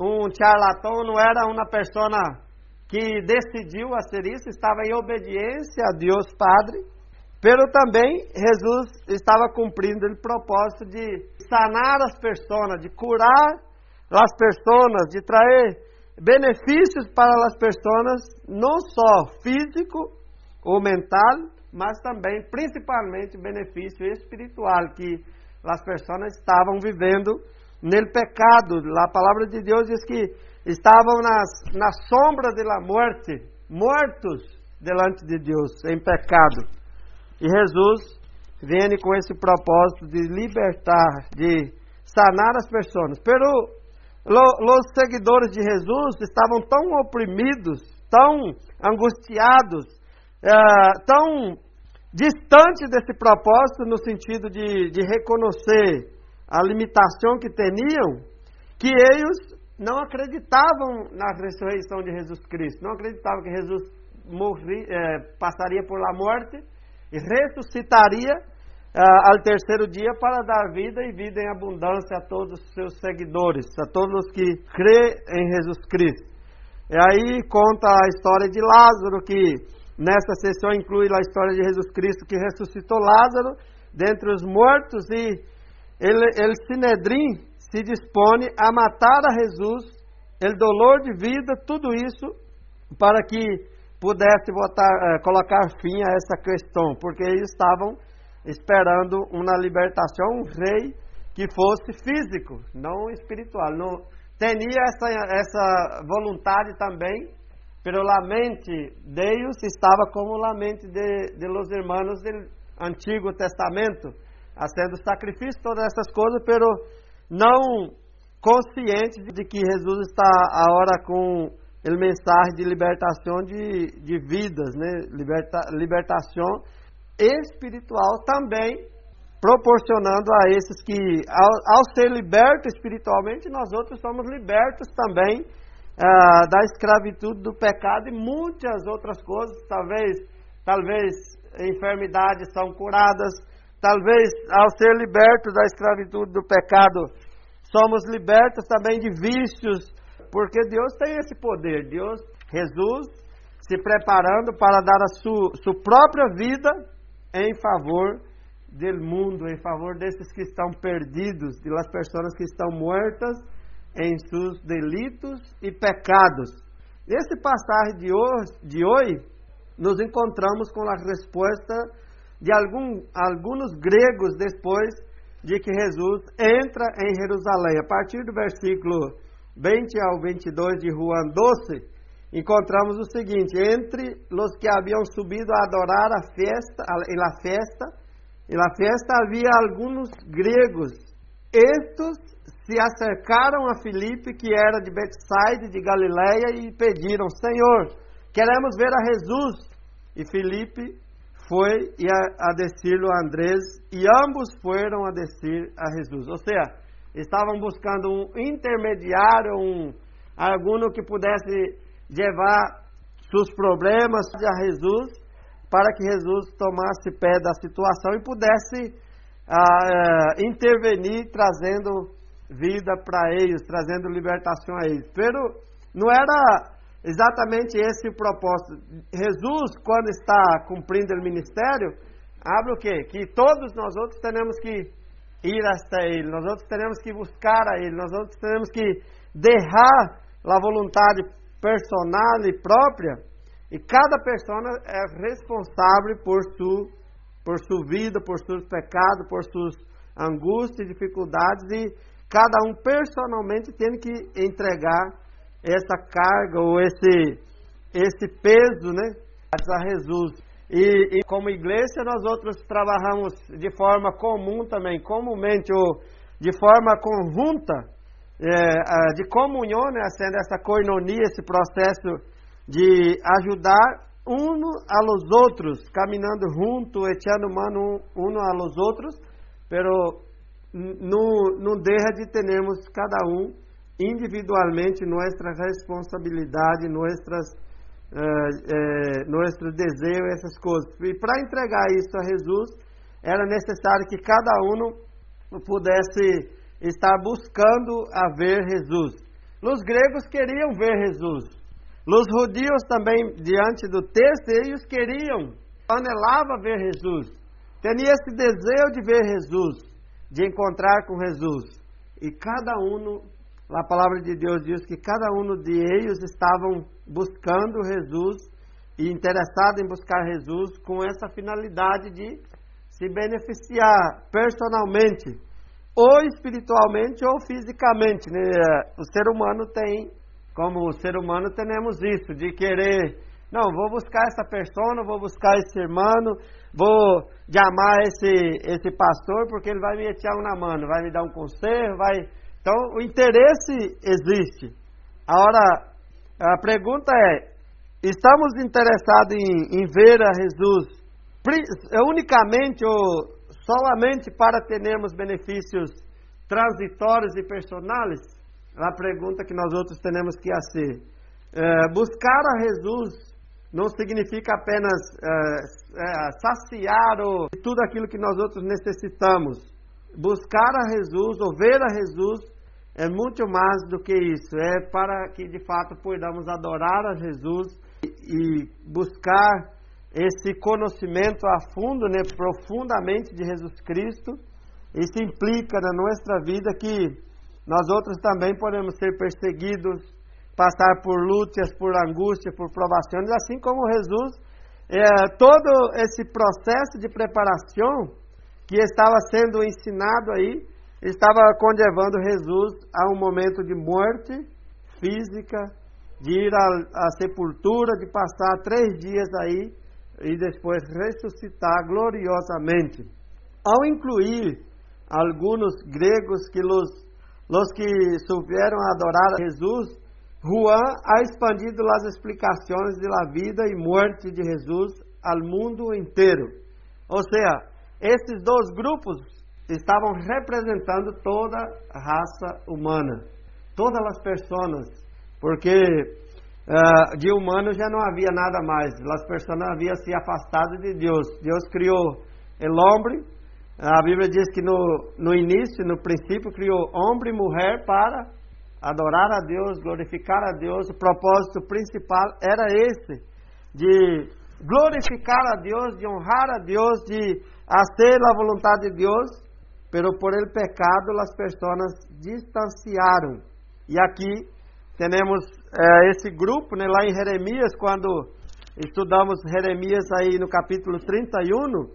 um charlatão, não era uma pessoa que decidiu a ser isso, estava em obediência a Deus Padre. Pero também Jesus estava cumprindo o propósito de sanar as pessoas, de curar as pessoas, de trazer benefícios para as pessoas, não só físico ou mental, mas também, principalmente, benefício espiritual que as pessoas estavam vivendo no pecado. A palavra de Deus diz que estavam nas, na sombra da morte, mortos delante de Deus, em pecado. E Jesus vem com esse propósito de libertar, de sanar as pessoas. Pero os seguidores de Jesus estavam tão oprimidos, tão angustiados, eh, tão distantes desse propósito no sentido de, de reconhecer a limitação que tinham, que eles não acreditavam na ressurreição de Jesus Cristo, não acreditavam que Jesus morri, eh, passaria por la morte e ressuscitaria uh, ao terceiro dia para dar vida e vida em abundância a todos os seus seguidores, a todos os que crê em Jesus Cristo. E aí conta a história de Lázaro, que nesta sessão inclui a história de Jesus Cristo que ressuscitou Lázaro, dentre os mortos e ele, ele Sinedrim se dispõe a matar a Jesus, o dolor de vida, tudo isso para que pudesse votar, eh, colocar fim a essa questão, porque eles estavam esperando uma libertação, um rei que fosse físico, não espiritual. Não, tinha essa, essa vontade também, pero la mente de ellos estava como la mente de, de los hermanos do Antigo Testamento, fazendo sacrifício, todas essas coisas, pero não consciente de que Jesus está agora com o mensagem de libertação de, de vidas, né? Liberta, libertação espiritual também proporcionando a esses que, ao, ao ser liberto espiritualmente, nós outros somos libertos também ah, da escravitude do pecado e muitas outras coisas, talvez, talvez enfermidades são curadas, talvez ao ser libertos da escravitude do pecado, somos libertos também de vícios, porque Deus tem esse poder. Deus, Jesus, se preparando para dar a sua, sua própria vida em favor do mundo, em favor desses que estão perdidos, de las pessoas que estão mortas em seus delitos e pecados. Nesse passagem de hoje, de hoje, nos encontramos com a resposta de algum, alguns gregos depois de que Jesus entra em Jerusalém. A partir do versículo 20 ao 22 de Juan 12, encontramos o seguinte: entre os que haviam subido a adorar a festa, em la festa, em la festa havia alguns gregos. Estes se acercaram a Filipe, que era de Betsaida, de Galiléia, e pediram: Senhor, queremos ver a Jesus. E Filipe foi a, a decir-lo a Andrés, e ambos foram a descer a Jesus. Ou seja, estavam buscando um intermediário, um alguno que pudesse levar seus problemas a Jesus, para que Jesus tomasse pé da situação e pudesse ah, ah, intervenir, trazendo vida para eles, trazendo libertação a eles. Pero não era exatamente esse o propósito. Jesus, quando está cumprindo o ministério, abre o quê? Que todos nós outros temos que ir até Ele, nós outros temos que buscar a Ele, nós outros temos que deixar a vontade personal e própria, e cada pessoa é responsável por sua por vida, por seus pecados, por suas angústias, dificuldades e cada um personalmente tem que entregar essa carga ou esse, esse peso né, a Jesus. E, e, como igreja, nós outros trabalhamos de forma comum também, comumente ou de forma conjunta, é, de comunhão, né, sendo essa coinonia, esse processo de ajudar um a los outros, caminhando junto, echando mano um a los outros, pero não, não deixa de termos cada um individualmente nossa responsabilidade, nossas uh, uh, nosso desejo, essas coisas. E para entregar isso a Jesus, era necessário que cada um pudesse estar buscando a ver Jesus. Os gregos queriam ver Jesus. Os judeus também, diante do texto, eles queriam, anelavam ver Jesus. Tinha esse desejo de ver Jesus de encontrar com Jesus. E cada um, a palavra de Deus diz que cada um de eles estavam buscando Jesus e interessado em buscar Jesus com essa finalidade de se beneficiar personalmente, ou espiritualmente ou fisicamente. Né? O ser humano tem, como ser humano, temos isso, de querer, não, vou buscar essa pessoa, vou buscar esse irmão, vou chamar esse, esse pastor porque ele vai me echar na mão, vai me dar um conselho, vai. Então o interesse existe. Agora, a pergunta é: estamos interessados em, em ver a Jesus unicamente ou solamente para termos benefícios transitórios e personais? A pergunta que nós outros temos que fazer. É, buscar a Jesus não significa apenas é, é, saciar o, tudo aquilo que nós outros necessitamos. Buscar a Jesus ou ver a Jesus é muito mais do que isso. É para que de fato podamos adorar a Jesus e, e buscar esse conhecimento a fundo, né, profundamente de Jesus Cristo, isso implica na nossa vida que nós outros também podemos ser perseguidos, passar por lutas, por angústias, por provações, assim como Jesus, é, todo esse processo de preparação que estava sendo ensinado aí, estava conlevando Jesus a um momento de morte física, de ir à, à sepultura, de passar três dias aí e depois ressuscitar gloriosamente. Ao incluir alguns gregos que los, los que souberam adorar a Jesus, Juan ha expandido as explicações da vida e morte de Jesus ao mundo inteiro. Ou seja, esses dois grupos estavam representando toda a raça humana, todas as pessoas, porque uh, de humano já não havia nada mais, as pessoas haviam se afastado de Deus. Deus criou o homem, a Bíblia diz que no, no início, no princípio, criou homem e mulher para adorar a Deus, glorificar a Deus. O propósito principal era esse, de glorificar a Deus, de honrar a Deus, de fazer a vontade de Deus, pero por el pecado as pessoas distanciaram. E aqui temos é, esse grupo, né, lá em Jeremias, quando estudamos Jeremias aí no capítulo 31,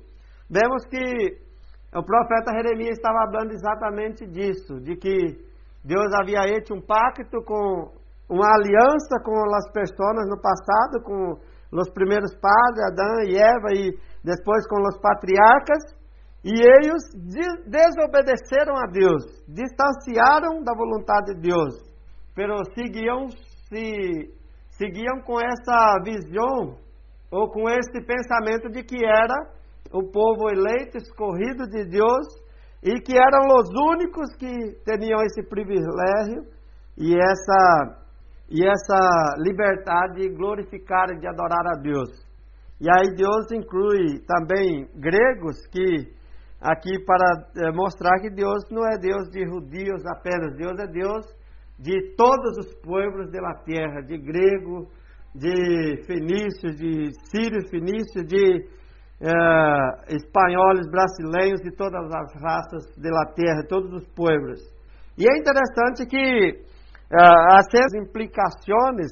vemos que o profeta Jeremias estava falando exatamente disso, de que Deus havia feito um pacto com uma aliança com as pessoas no passado, com os primeiros padres, Adão e Eva, e depois com os patriarcas, e eles desobedeceram a Deus, distanciaram da vontade de Deus, pero seguiam se seguiam com essa visão ou com esse pensamento de que era o povo eleito, escorrido de Deus e que eram os únicos que tinham esse privilégio e essa e essa liberdade de glorificar e de adorar a Deus. E aí Deus inclui também gregos que aqui para eh, mostrar que Deus não é Deus de judeus apenas, Deus é Deus de todos os povos da terra, de grego, de fenícios, de sírios, fenícios, de uh, espanhóis, brasileiros e todas as raças da terra, todos os povos. E é interessante que uh, essas implicações,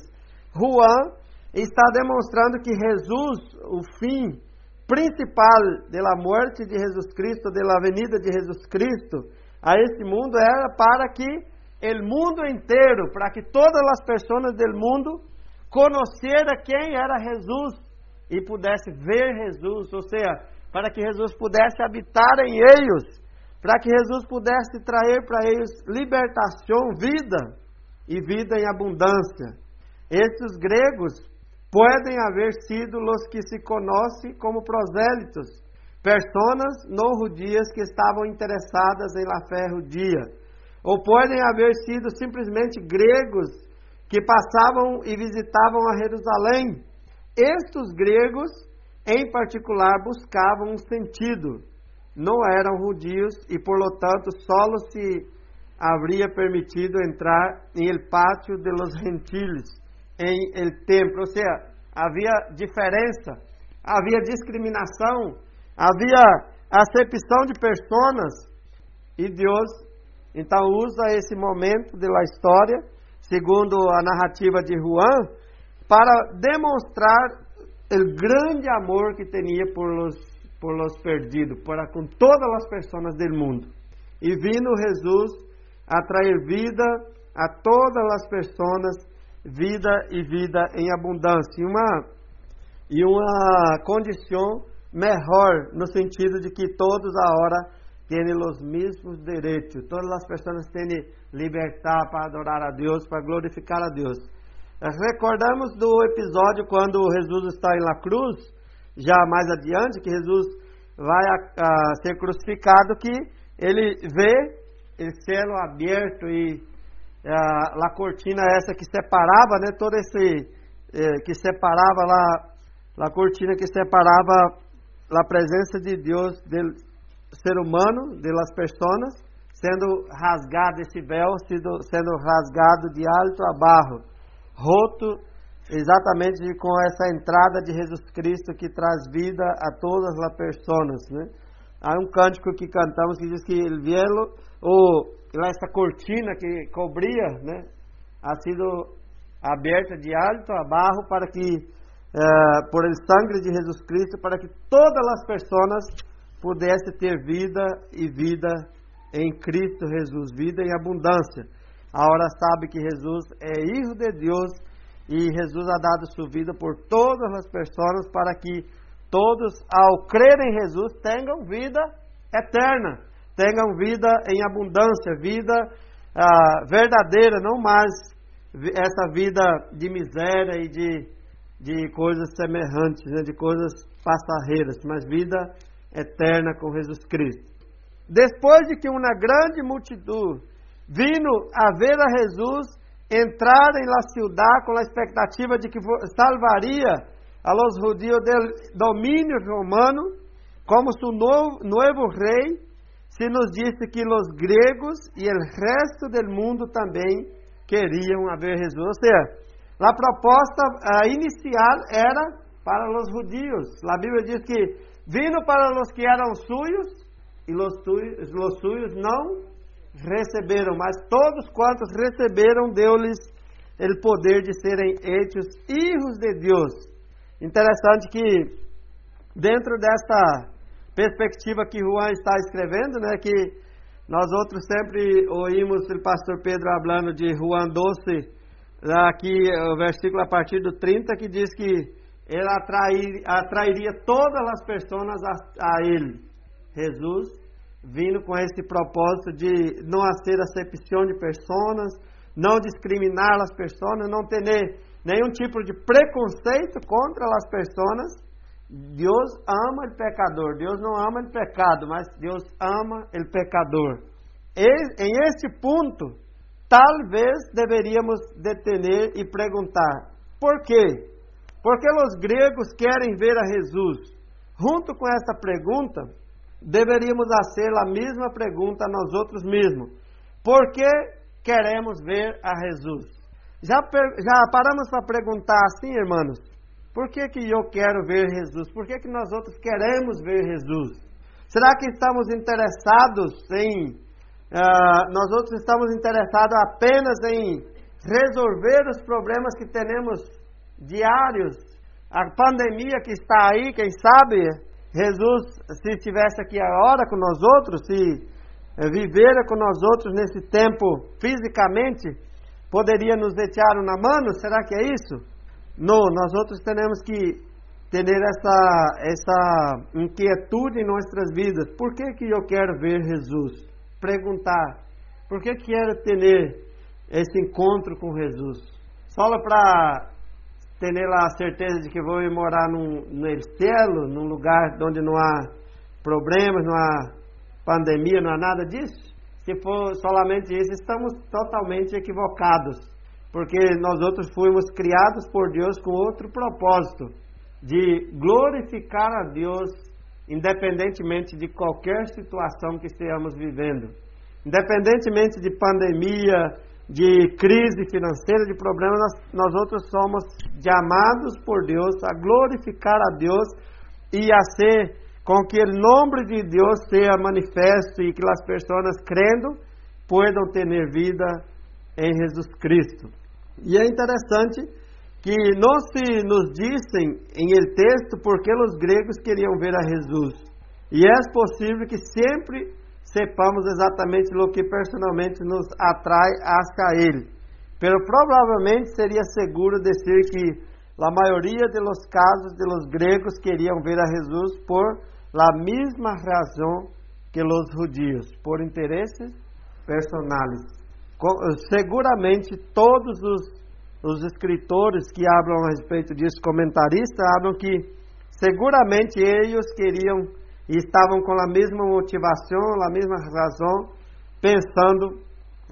Juan está demonstrando que Jesus, o fim principal da morte de Jesus Cristo, da venida de Jesus Cristo a este mundo, era para que o mundo inteiro, para que todas as pessoas do mundo conheceram quem era Jesus e pudesse ver Jesus, ou seja, para que Jesus pudesse habitar em eles, para que Jesus pudesse trazer para eles libertação, vida e vida em abundância. Esses gregos podem haver sido os que se conhecem como prosélitos, pessoas não judias que estavam interessadas em la fé judia, ou podem haver sido simplesmente gregos que passavam e visitavam a Jerusalém. Estes gregos, em particular, buscavam um sentido. Não eram judios e, por lo tanto, só se havia permitido entrar em el pátio de los gentiles, em el templo. Ou seja, havia diferença, havia discriminação, havia acepção de pessoas. E Deus, então, usa esse momento da história, segundo a narrativa de Juan, para demonstrar o grande amor que tinha por los, por los perdidos, para com todas as pessoas do mundo. E vindo Jesus a trazer vida a todas as pessoas, vida e vida em abundância. E uma, e uma condição melhor, no sentido de que todos agora têm os mesmos direitos, todas as pessoas têm liberdade para adorar a Deus, para glorificar a Deus. Recordamos do episódio quando Jesus está em la cruz, já mais adiante, que Jesus vai a, a ser crucificado, que ele vê o céu aberto e a, cortina essa que separava, né, todo esse eh, que separava lá, a cortina que separava a presença de Deus do ser humano, das pessoas, sendo rasgado esse véu, sendo, sendo rasgado de alto a barro roto exatamente com essa entrada de Jesus Cristo que traz vida a todas as pessoas, né? Há um cântico que cantamos que diz que o ou essa cortina que cobria, né, ha sido aberta de alto a barro para que, eh, por el sangue de Jesus Cristo, para que todas as pessoas pudessem ter vida e vida em Cristo Jesus, vida em abundância. Agora sabe que Jesus é Filho de Deus e Jesus ha dado sua vida por todas as pessoas para que todos, ao crer em Jesus, tenham vida eterna, tenham vida em abundância, vida ah, verdadeira, não mais essa vida de miséria e de, de coisas semelhantes, né, de coisas passageiras, mas vida eterna com Jesus Cristo. Depois de que uma grande multidão vindo a ver a Jesus entrar em la ciudad com a expectativa de que salvaria a los judíos del dominio romano como su nuevo, nuevo rey, se nos disse que os gregos e o resto do mundo também queriam ver Jesus. Ou seja, a proposta inicial era para os judíos. A Bíblia diz que vindo para os que eram suyos e os suyos, os suyos não receberam, mas todos quantos receberam, deu-lhes o poder de serem hechos filhos de Deus Interessante que, dentro dessa perspectiva que Juan está escrevendo, né, que nós outros sempre ouvimos o pastor Pedro falando de Juan 12, aqui o versículo a partir do 30, que diz que ele atrair, atrairia todas as pessoas a, a ele. Jesus vindo com esse propósito de não ser acepção de pessoas, não discriminar as pessoas, não ter nenhum tipo de preconceito contra as pessoas. Deus ama o pecador. Deus não ama o pecado, mas Deus ama o pecador. Em este ponto, talvez deveríamos detener e perguntar: por quê? Porque os gregos querem ver a Jesus. Junto com essa pergunta, deveríamos fazer a mesma pergunta a nós outros mesmos. Por que queremos ver a Jesus? Já, já paramos para perguntar assim, irmãos, por que, que eu quero ver Jesus? Por que, que nós outros queremos ver Jesus? Será que estamos interessados em. Uh, nós outros estamos interessados apenas em resolver os problemas que temos diários? A pandemia que está aí, quem sabe, Jesus, se estivesse aqui agora com nós outros, se vivera com nós outros nesse tempo fisicamente, poderia nos deixar na mão? Será que é isso? Não, nós outros temos que ter essa, essa inquietude em nossas vidas. Por que, que eu quero ver Jesus? Perguntar. Por que quero ter esse encontro com Jesus? Só para ter a certeza de que vou morar num, no céu, num lugar onde não há problemas, não há pandemia, não há nada disso? Se for somente isso, estamos totalmente equivocados, porque nós outros fomos criados por Deus com outro propósito, de glorificar a Deus independentemente de qualquer situação que estejamos vivendo. Independentemente de pandemia, de crise financeira, de problemas, nós, nós outros somos chamados por Deus a glorificar a Deus e a ser com que o nome de Deus seja manifesto e que as pessoas crendo possam ter vida em Jesus Cristo. E é interessante que não se nos dissem em el texto porque os gregos queriam ver a Jesus. E é possível que sempre sepamos exatamente o que personalmente nos atrai hacia ele. Pero provavelmente seria seguro dizer que a maioria dos casos de los gregos queriam ver a Jesus por la mesma razão que os judíos, por interesses personais. Seguramente todos os, os escritores que falam a respeito disso, comentaristas, falam que seguramente eles queriam e estavam com a mesma motivação, a mesma razão, pensando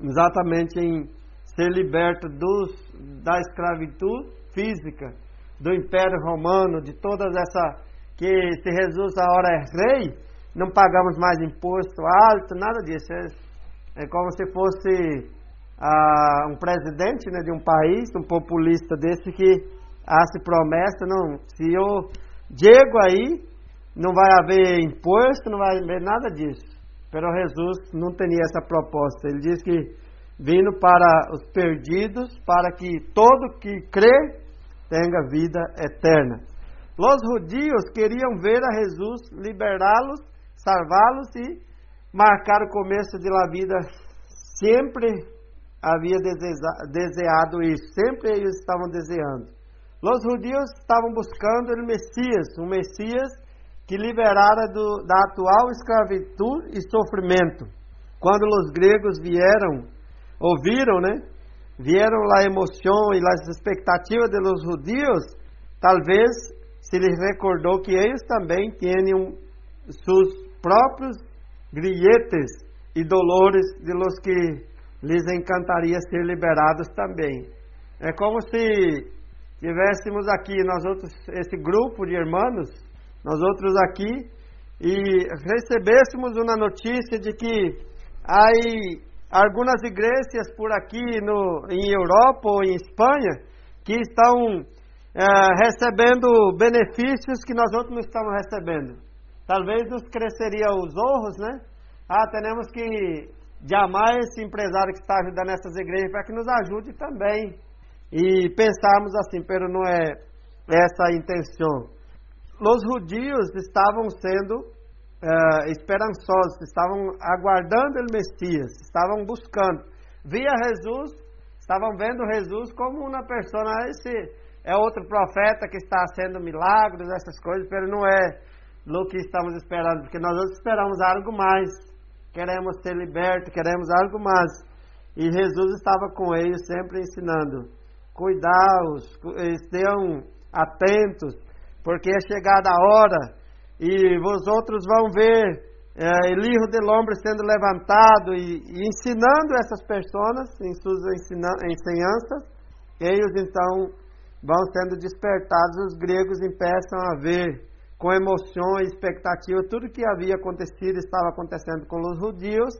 exatamente em ser liberto dos, da escravidão física, do Império Romano, de todas essa que se Jesus agora é rei, não pagamos mais imposto alto, nada disso. É, como se fosse ah, um presidente né, de um país, um populista desse que hace promessa, não, se eu chego aí, não vai haver imposto, não vai haver nada disso. Pero Jesus não tinha essa proposta. Ele diz que vindo para os perdidos, para que todo que crê tenha vida eterna. Os judios queriam ver a Jesus liberá-los, salvá-los e marcar o começo da vida. Sempre havia desejado isso, sempre eles estavam desejando. Os judios estavam buscando o Messias, um Messias que liberara do, da atual escravidão e sofrimento. Quando os gregos vieram, ouviram, né? Vieram a emoção e as expectativas dos judios, talvez se lhes recordou que eles também tinham seus próprios grilletes e dolores de los que lhes encantaria ser liberados também. É como se tivéssemos aqui nós outros esse grupo de irmãos, nós outros aqui e recebêssemos uma notícia de que há algumas igrejas por aqui no, em Europa ou em Espanha que estão é, recebendo benefícios que nós outros não estamos recebendo. Talvez nos cresceria os olhos, né? Ah, temos que chamar esse empresário que está ajudando essas igrejas para que nos ajude também e pensarmos assim, pero não é essa a intenção. Os judios estavam sendo uh, esperançosos, estavam aguardando o Messias, estavam buscando. Via Jesus, estavam vendo Jesus como uma pessoa, ah, esse é outro profeta que está fazendo milagres, essas coisas, pero não é o que estamos esperando, porque nós esperamos algo mais. Queremos ser libertos, queremos algo mais. E Jesus estava com eles, sempre ensinando cuidados, estejam atentos, porque é chegada a hora e vós outros vão ver é, Elijo del Hombre sendo levantado e, e, ensinando essas pessoas em suas ensinanças, eles então vão sendo despertados, os gregos empeçam a ver com emoção e expectativa tudo que havia acontecido estava acontecendo com os judeus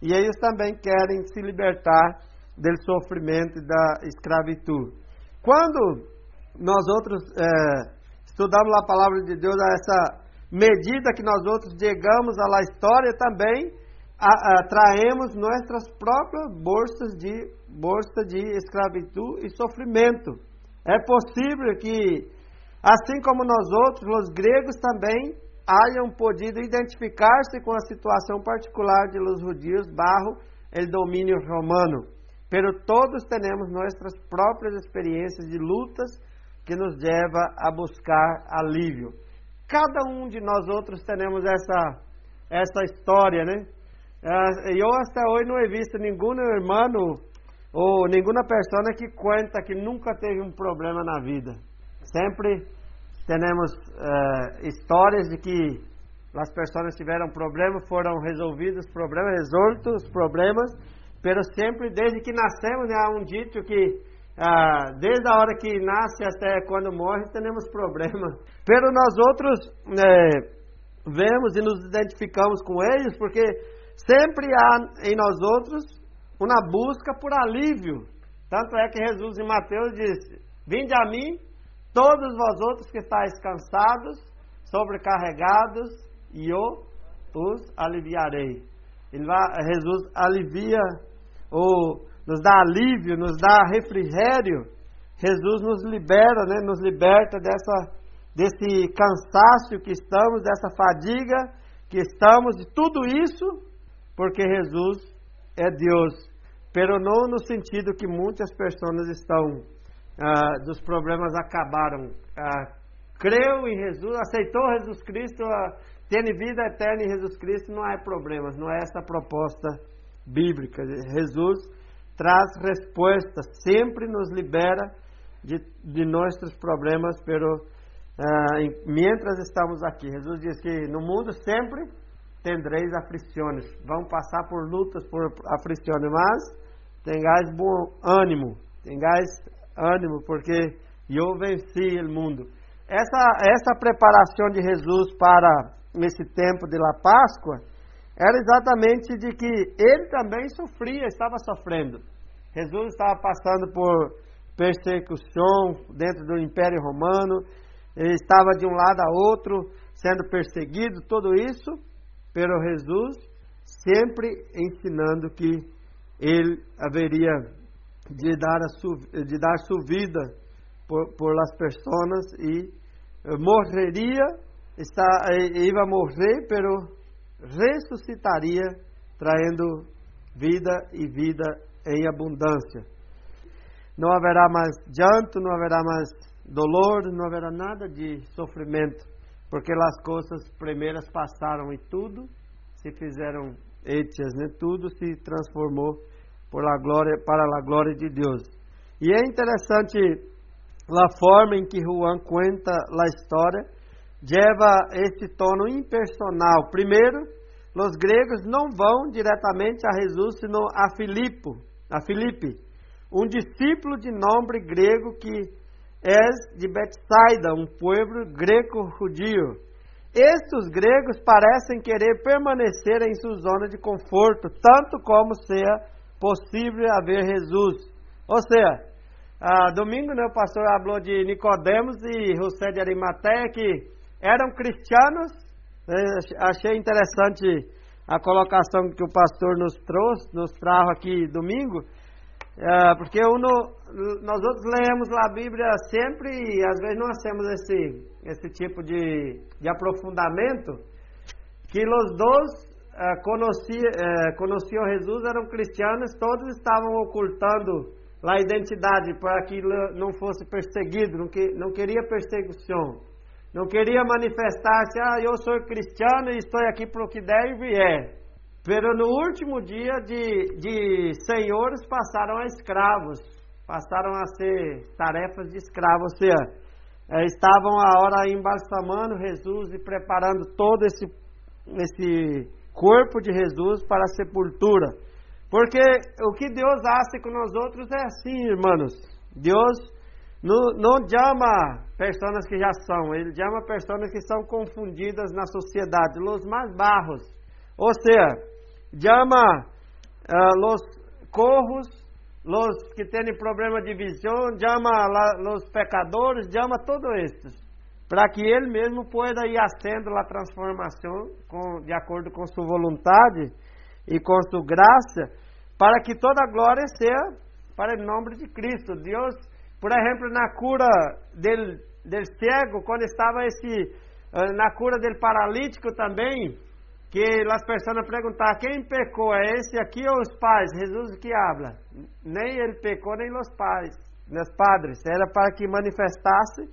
e eles também querem se libertar do sofrimento da escravidão. Quando nós outros é, estudamos a palavra de Deus, a essa medida que nós outros chegamos à história também, a, a, traemos nossas próprias bolsas de bolsa de escravidão e sofrimento. É possível que, assim como nós outros, os gregos também hayam podido identificar-se com a situação particular de los judios barro o domínio romano. Pero todos temos nossas próprias experiências de lutas que nos leva a buscar alívio. Cada um de nós outros temos essa essa história, né? É, eu até hoje não he visto nenhum irmão ou nenhuma pessoa que conta que nunca teve um problema na vida. Sempre temos uh, histórias de que as pessoas tiveram problemas, foram resolvidos problemas, resoltos problemas pero sempre desde que nascemos, né, há um dito que ah, desde a hora que nasce até quando morre temos problemas. Pero nós outros é, vemos e nos identificamos com eles porque sempre há em nós outros uma busca por alívio. Tanto é que Jesus em Mateus disse: Vinde a mim, todos vós outros que estáis cansados, sobrecarregados, e eu os aliviarei. Ele vai, Jesus alivia ou nos dá alívio, nos dá refrigério, Jesus nos libera, né, nos liberta dessa, desse cansaço que estamos, dessa fadiga que estamos, de tudo isso, porque Jesus é Deus. Pero não no sentido que muitas pessoas estão, ah, dos problemas acabaram. Ah, creu em Jesus, aceitou Jesus Cristo, ah, tem vida eterna em Jesus Cristo, não há problemas, não é essa a proposta bíblica. Jesus traz respostas, sempre nos libera de, de nossos problemas, pero uh, mientras estamos aqui. Jesus diz que no mundo sempre tendreis aflições, vão passar por lutas, por aflições, mas tenhais bom ânimo, tenhais ânimo, porque eu venci o mundo. Essa, essa preparação de Jesus para esse tempo de la Páscoa era exatamente de que ele também sofria, estava sofrendo. Jesus estava passando por persecução dentro do Império Romano, ele estava de um lado a outro sendo perseguido, tudo isso, pero Jesus sempre ensinando que ele haveria de dar, a su, de dar sua vida por, por las pessoas e morreria, está, ia morrer, pero ressuscitaria, trazendo vida e vida em abundância. Não haverá mais llanto, não haverá mais dolor, não haverá nada de sofrimento, porque as coisas primeiras passaram e tudo se fizeram hechas, né? Tudo se transformou por la glória, para a glória de Deus. E é interessante a forma em que Juan conta a história, leva esse tono impersonal. Primeiro, os gregos não vão diretamente a Jesus, senão a Filipe, a Filipe, um discípulo de nome grego que é de Betsaida, um povo greco-judio. Estes gregos parecem querer permanecer em sua zona de conforto, tanto como seja possível haver Jesus. Ou seja, ah, domingo né, o pastor falou de Nicodemos e José de Arimateia que eram cristianos. Achei interessante a colocação que o pastor nos trouxe, nos trajo aqui domingo, é, porque uno, nós outros lemos a Bíblia sempre e às vezes não hacemos esse, esse tipo de, de aprofundamento, que os dois é, conhecia, é, conheciam Jesus, eram cristianos, todos estavam ocultando a identidade para que não fosse perseguido, não, que, não queria perseguição, não queria manifestar-se, ah, eu sou cristiano e estou aqui para o que der e vier. Pero no último dia de, de senhores passaram a escravos, passaram a ser tarefas de escravos, ou seja, é, estavam a hora embalsamando Jesus e preparando todo esse, esse corpo de Jesus para a sepultura. Porque o que Deus hace com nós outros é assim, irmãos. Deus não, não chama pessoas que já são, Ele chama pessoas que são confundidas na sociedade, os mais barros. Ou seja, chama uh, los corros, los que têm problema de visão, chama la, los pecadores, chama todos estes, para que ele mesmo pueda ir haciendo a transformação com, de acordo com sua vontade e com sua graça, para que toda a glória seja para o nome de Cristo. Deus, por exemplo, na cura del, del cego, quando estava esse, eh, na cura del paralítico também, que as pessoas perguntavam quem pecou, é esse aqui ou os pais? Jesus que habla. Nem ele pecou, nem os pais, os padres. Era para que manifestasse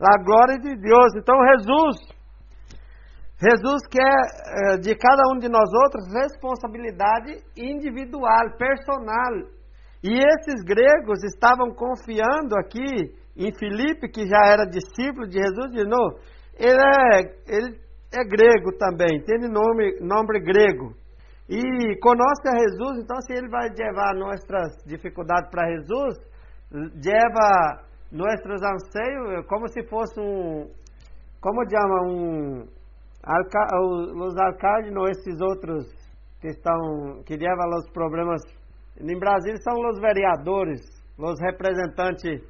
a glória de Deus. Então Jesus, Jesus quer eh, de cada um de nós outros responsabilidade individual, personal. E esses gregos estavam confiando aqui em Filipe, que já era discípulo de Jesus, de novo. Ele, é, ele é grego também, tem nome, nome grego. E conosce a Jesus, então se ele vai levar nossas dificuldades para Jesus, leva nossos anseios como se fosse um, como chama, um, alca, os alcaldes, esses outros que estão, que levam os problemas, em Brasília são os vereadores, os representantes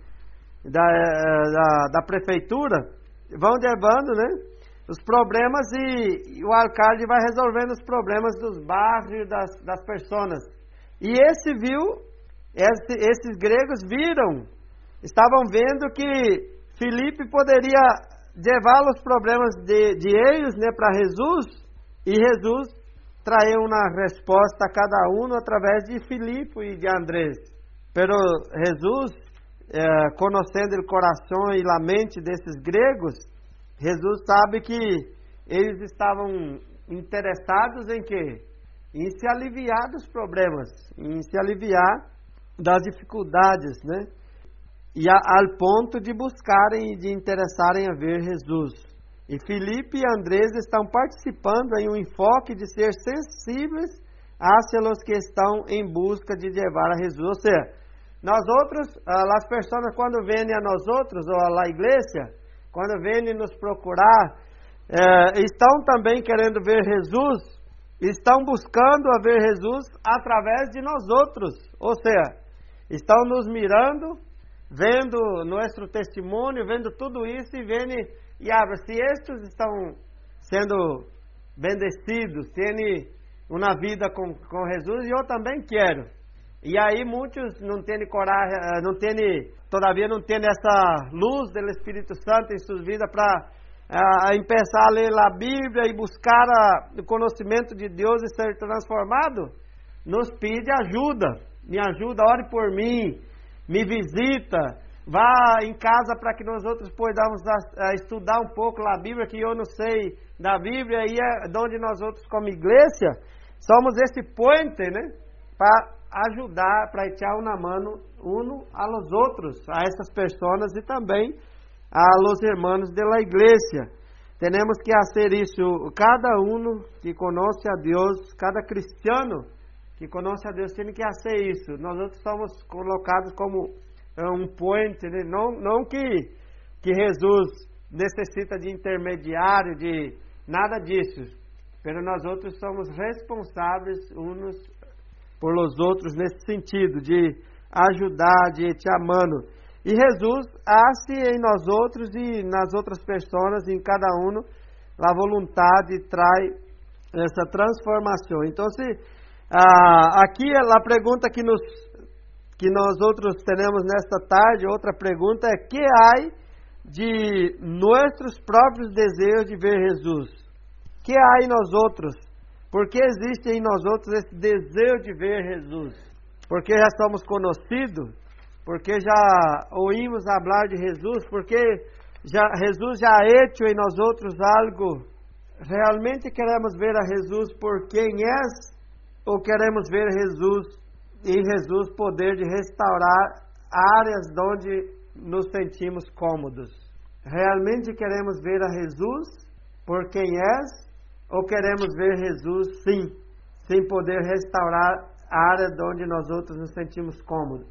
da, eh, da, da prefeitura, vão levando, né? os problemas e, o alcalde vai resolvendo os problemas dos bairros das, das pessoas. E esse viu, esse, esses gregos viram, estavam vendo que Filipe poderia levar os problemas de, de eles né, para Jesus, e Jesus traiu uma resposta a cada um através de Filipe e de Andrés. Pero Jesus, eh, conhecendo o coração e a mente desses gregos, Jesus sabe que eles estavam interessados em quê? Em se aliviar dos problemas, em se aliviar das dificuldades, né? E a, ao ponto de buscarem e de interessarem a ver Jesus. E Felipe e Andrés estão participando em um enfoque de ser sensíveis hacia os que estão em busca de levar a Jesus. Ou seja, nós outros, ah, as pessoas quando vêm a nós outros, ou a igreja, quando vêm nos procurar, é, estão também querendo ver Jesus, estão buscando a ver Jesus através de nós outros. Ou seja, estão nos mirando vendo nosso testemunho, vendo tudo isso e vem e abre. Se estes estão sendo bendecidos, têm uma vida com, com Jesus, eu também quero. E aí muitos não têm coragem, eh, não têm, todavia não têm essa luz do Espírito Santo em suas vidas para uh, eh, começar a ler a Bíblia e buscar a, o conhecimento de Deus e ser transformado, nos pede ajuda. Me ajuda, ore por mim, me visita, vá em casa para que nós outros a estudar um pouco a Bíblia, que eu não sei da Bíblia, e é de onde nós outros como igreja somos esse ponte, né? Para ajudar, para echar uma mano uno a los outros, a essas pessoas e também a los la igreja. Temos que fazer isso, cada um que conhece a Deus, cada cristiano que conhece a Deus tem que fazer isso. Nós outros somos colocados como é, um ponte, né? não, não que, que Jesus necessita de intermediário, de nada disso. Mas nós outros somos responsáveis uns por los outros nesse sentido, de ajudar, de te amando. E Jesus hace em nós outros e nas outras pessoas, em cada um, a vontade traz essa transformação. Então, se, ah, aqui a pergunta que, nos, que nós outros temos nesta tarde, outra pergunta é: que há de nossos próprios desejos de ver Jesus? Que há em nós outros por que existe em nós outros esse desejo de ver Jesus? Porque já somos conhecidos? Porque já ouvimos falar de Jesus? Porque já, Jesus já ha hecho em nós outros algo? Realmente queremos ver a Jesus por quem é? Ou queremos ver Jesus e Jesus poder de restaurar áreas onde nos sentimos cômodos? Realmente queremos ver a Jesus por quem és ou queremos ver Jesus, sim, sem poder restaurar a área onde nós outros nos sentimos cômodos?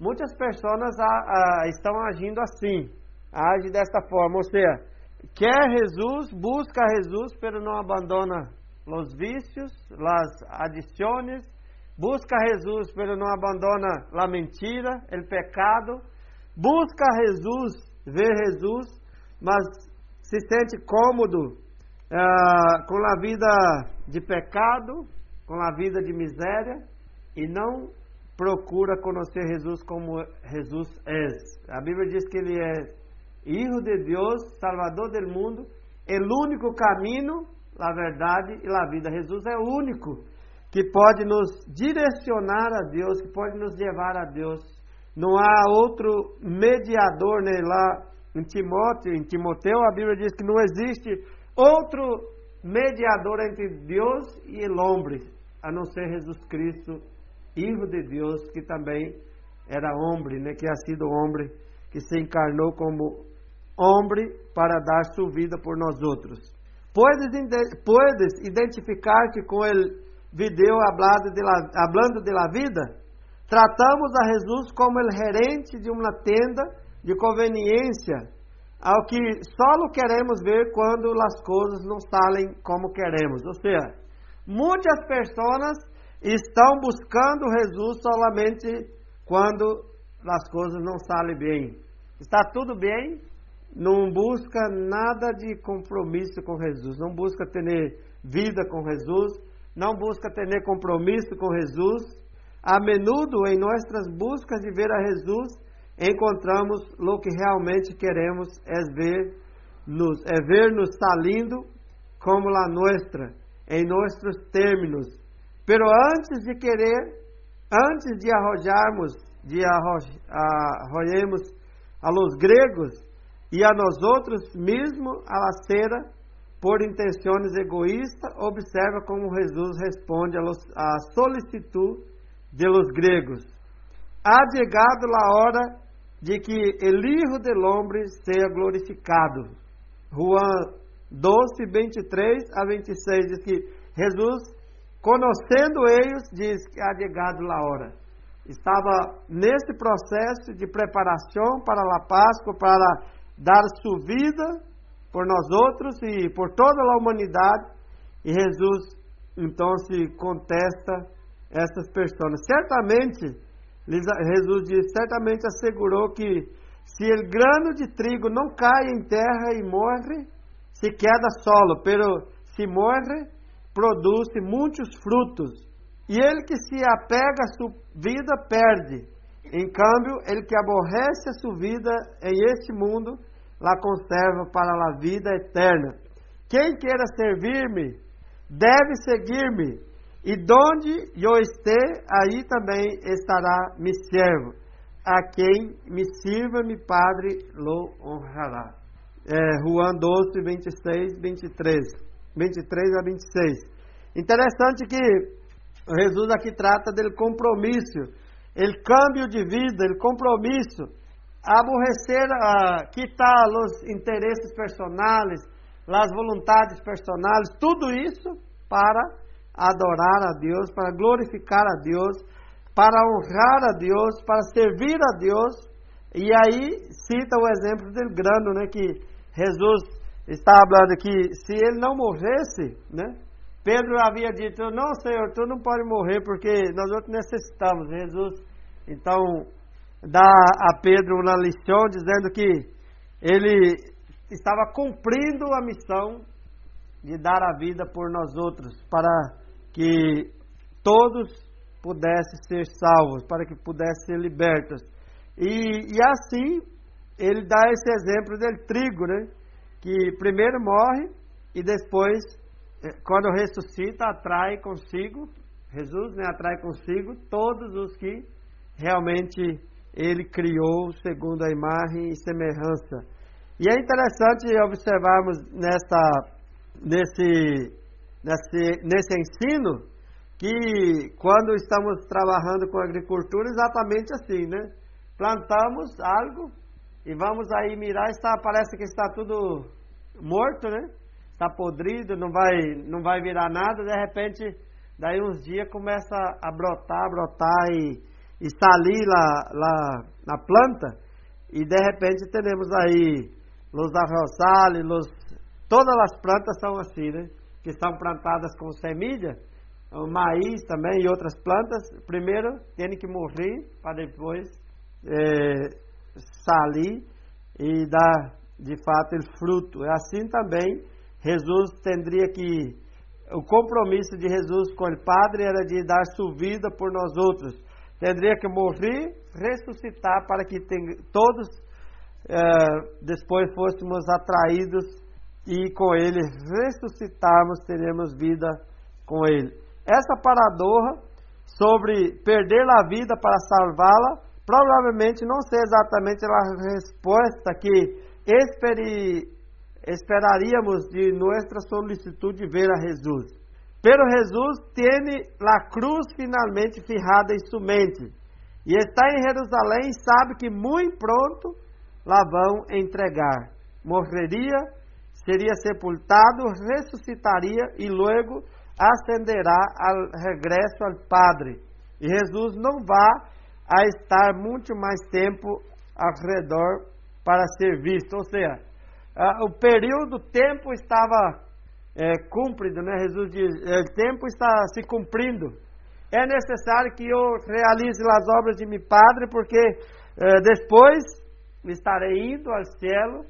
Muitas pessoas a, a, estão agindo assim, agem desta forma, ou seja, quer Jesus, busca Jesus, pero não abandona os vícios, as adições, busca Jesus, pero não abandona a mentira, o pecado, busca Jesus, vê Jesus, mas se sente cômodo ah, com a vida de pecado, com a vida de miséria e não procura conhecer Jesus como Jesus é. A Bíblia diz que ele é Hijo de Deus, Salvador do mundo, é o único caminho, a verdade e a vida. Jesus é o único que pode nos direcionar a Deus, que pode nos levar a Deus. Não há outro mediador né, lá em Timóteo, em Timoteu, a Bíblia diz que não existe outro mediador entre Deus e o homem, a não ser Jesus Cristo, Filho de Deus, que também era homem, né, que ha sido homem, que se encarnou como homem para dar sua vida por nós outros. Puedes, identificar-te com o vídeo de la, hablando de la vida? Tratamos a Jesus como o gerente de uma tenda de conveniência ao que só queremos ver quando as coisas não saem como queremos. Ou seja, muitas pessoas estão buscando Jesus solamente quando as coisas não saem bem. Está tudo bem, não busca nada de compromisso com Jesus, não busca ter vida com Jesus, não busca ter compromisso com Jesus. A menudo em nossas buscas de ver a Jesus, encontramos o que realmente queremos é ver nos é ver nos salindo como la nuestra em nossos términos. Pero antes de querer, antes de arrojarmos, de arrojarmos a los gregos e a nós outros mesmo a la cera por intenções egoístas, observa como Jesus responde à solicitude de los gregos. Ha chegado a hora de que el Hijo del Hombre seja glorificado. Juan 12, 23 a 26 diz que Jesus, conhecendo eles, diz que ha chegado a hora. Estava nesse processo de preparação para a Páscoa, para dar sua vida por nós outros e por toda a humanidade. E Jesus então se contesta essas pessoas. Certamente Jesus diz: certamente assegurou que se o grano de trigo não cai em terra e morre, se queda solo, pero se morre, produz muitos frutos. E ele que se apega a sua vida perde. Em câmbio, ele que aborrece a sua vida em este mundo, la conserva para a vida eterna. Quem queira servir-me, deve seguir-me. E donde eu esteja, aí também estará me servo. A quem me sirva, me Padre, lo honrará. É, Juan 12, 26, 23. 23 a 26. Interessante que Jesus aqui trata do compromisso, o câmbio de vida, o compromisso, aborrecer, uh, quitar os interesses personais, as vontades personais, tudo isso para adorar a Deus, para glorificar a Deus, para honrar a Deus, para servir a Deus. E aí cita o exemplo do grano, né, que Jesus está falando que se ele não morresse, né, Pedro havia dito: Não, Senhor, tu não pode morrer porque nós outros necessitamos. Jesus, então, dá a Pedro uma lição dizendo que ele estava cumprindo a missão de dar a vida por nós outros, para que todos pudessem ser salvos, para que pudessem ser libertos. E, e assim, ele dá esse exemplo do trigo, né? Que primeiro morre e depois, quando ressuscita, atrai consigo, Jesus né, atrai consigo todos os que realmente ele criou segundo a imagem e semelhança. E é interessante observarmos nessa, nesse nesse, nesse ensino que quando estamos trabalhando com agricultura, exatamente assim, né? Plantamos algo e vamos aí mirar, está, parece que está tudo morto, né? Está podrido, não vai, não vai virar nada, de repente, daí uns dias começa a brotar, brotar e, e salir lá, lá na planta, e de repente teremos aí los arrozales, los, todas as plantas são assim, né? que estão plantadas com semilha, o maíz também e outras plantas, primeiro tem que morrer para depois é, sair e dar de fato o fruto. É assim também Jesus teria que o compromisso de Jesus com o Padre era de dar sua vida por nós outros. Teria que morrer, ressuscitar para que todos é, depois fôssemos atraídos e com ele ressuscitarmos, teremos vida com ele. Essa paradoxa sobre perder a vida para salvá-la, provavelmente não seja exatamente a resposta que esperi, esperaríamos de nossa solicitude ver a Jesus. Pero Jesus tem a cruz finalmente firrada em sua mente e está em Jerusalém e sabe que muito pronto lá vão entregar. Morreria seria sepultado, ressuscitaria e logo ascenderá ao regresso ao Padre. E Jesus não vai a estar muito mais tempo ao redor para ser visto. Ou seja, o período, o tempo estava é, cumprido, né? Jesus diz, é, o tempo está se cumprindo. É necessário que eu realize as obras de meu Padre, porque é, depois estarei indo ao céu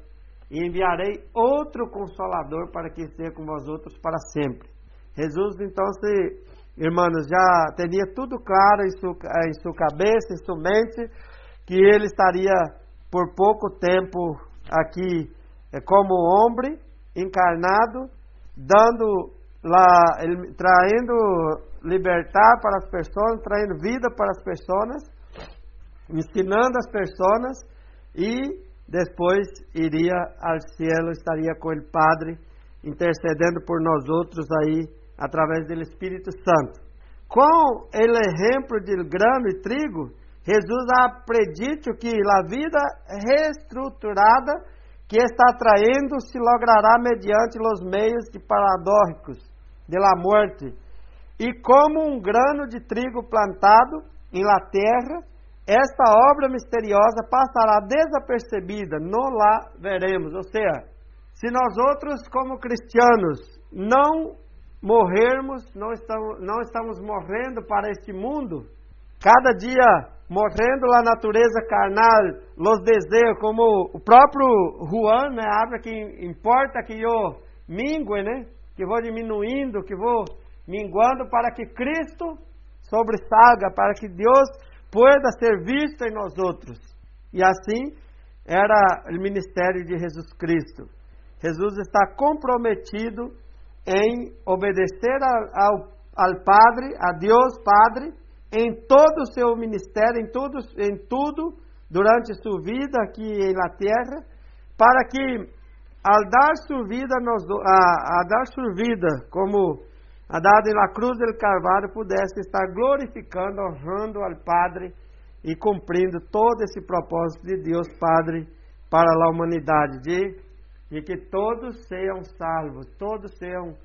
e enviarei outro consolador para que esteja com vós outros para sempre. Jesus, então, se, irmãos, já teria tudo claro em sua, em sua cabeça, em sua mente, que ele estaria por pouco tempo aqui é, como homem encarnado, dando lá, traindo libertar para as pessoas, traindo vida para as pessoas, ensinando as pessoas e depois iria ao cielo, estaria com o Padre, intercedendo por nós outros aí, através do Espírito Santo. Com o exemplo de grano e trigo, Jesus ha predito que a vida reestruturada que está traindo se logrará mediante os meios de paradójicos de la morte. E como um grano de trigo plantado em la terra, esta obra misteriosa passará desapercebida, não lá veremos. Ou seja, se nós outros, como cristianos, não morrermos, não estamos, não estamos morrendo para este mundo, cada dia morrendo a natureza carnal, os desejos, como o próprio Juan, né, habla que importa que eu mingue, né, que vou diminuindo, que vou minguando para que Cristo sobressalga, para que Deus pueda ser visto em nós outros. E assim era o ministério de Jesus Cristo. Jesus está comprometido em obedecer ao, ao Padre, a Deus Padre, em todo o seu ministério, em tudo, em tudo, durante sua vida aqui na terra, para que, ao dar sua vida, a, a dar sua vida, como a dada na cruz do Calvário, pudesse estar glorificando, honrando ao Padre e cumprindo todo esse propósito de Deus Padre para a humanidade, de, de que todos sejam salvos, todos sejam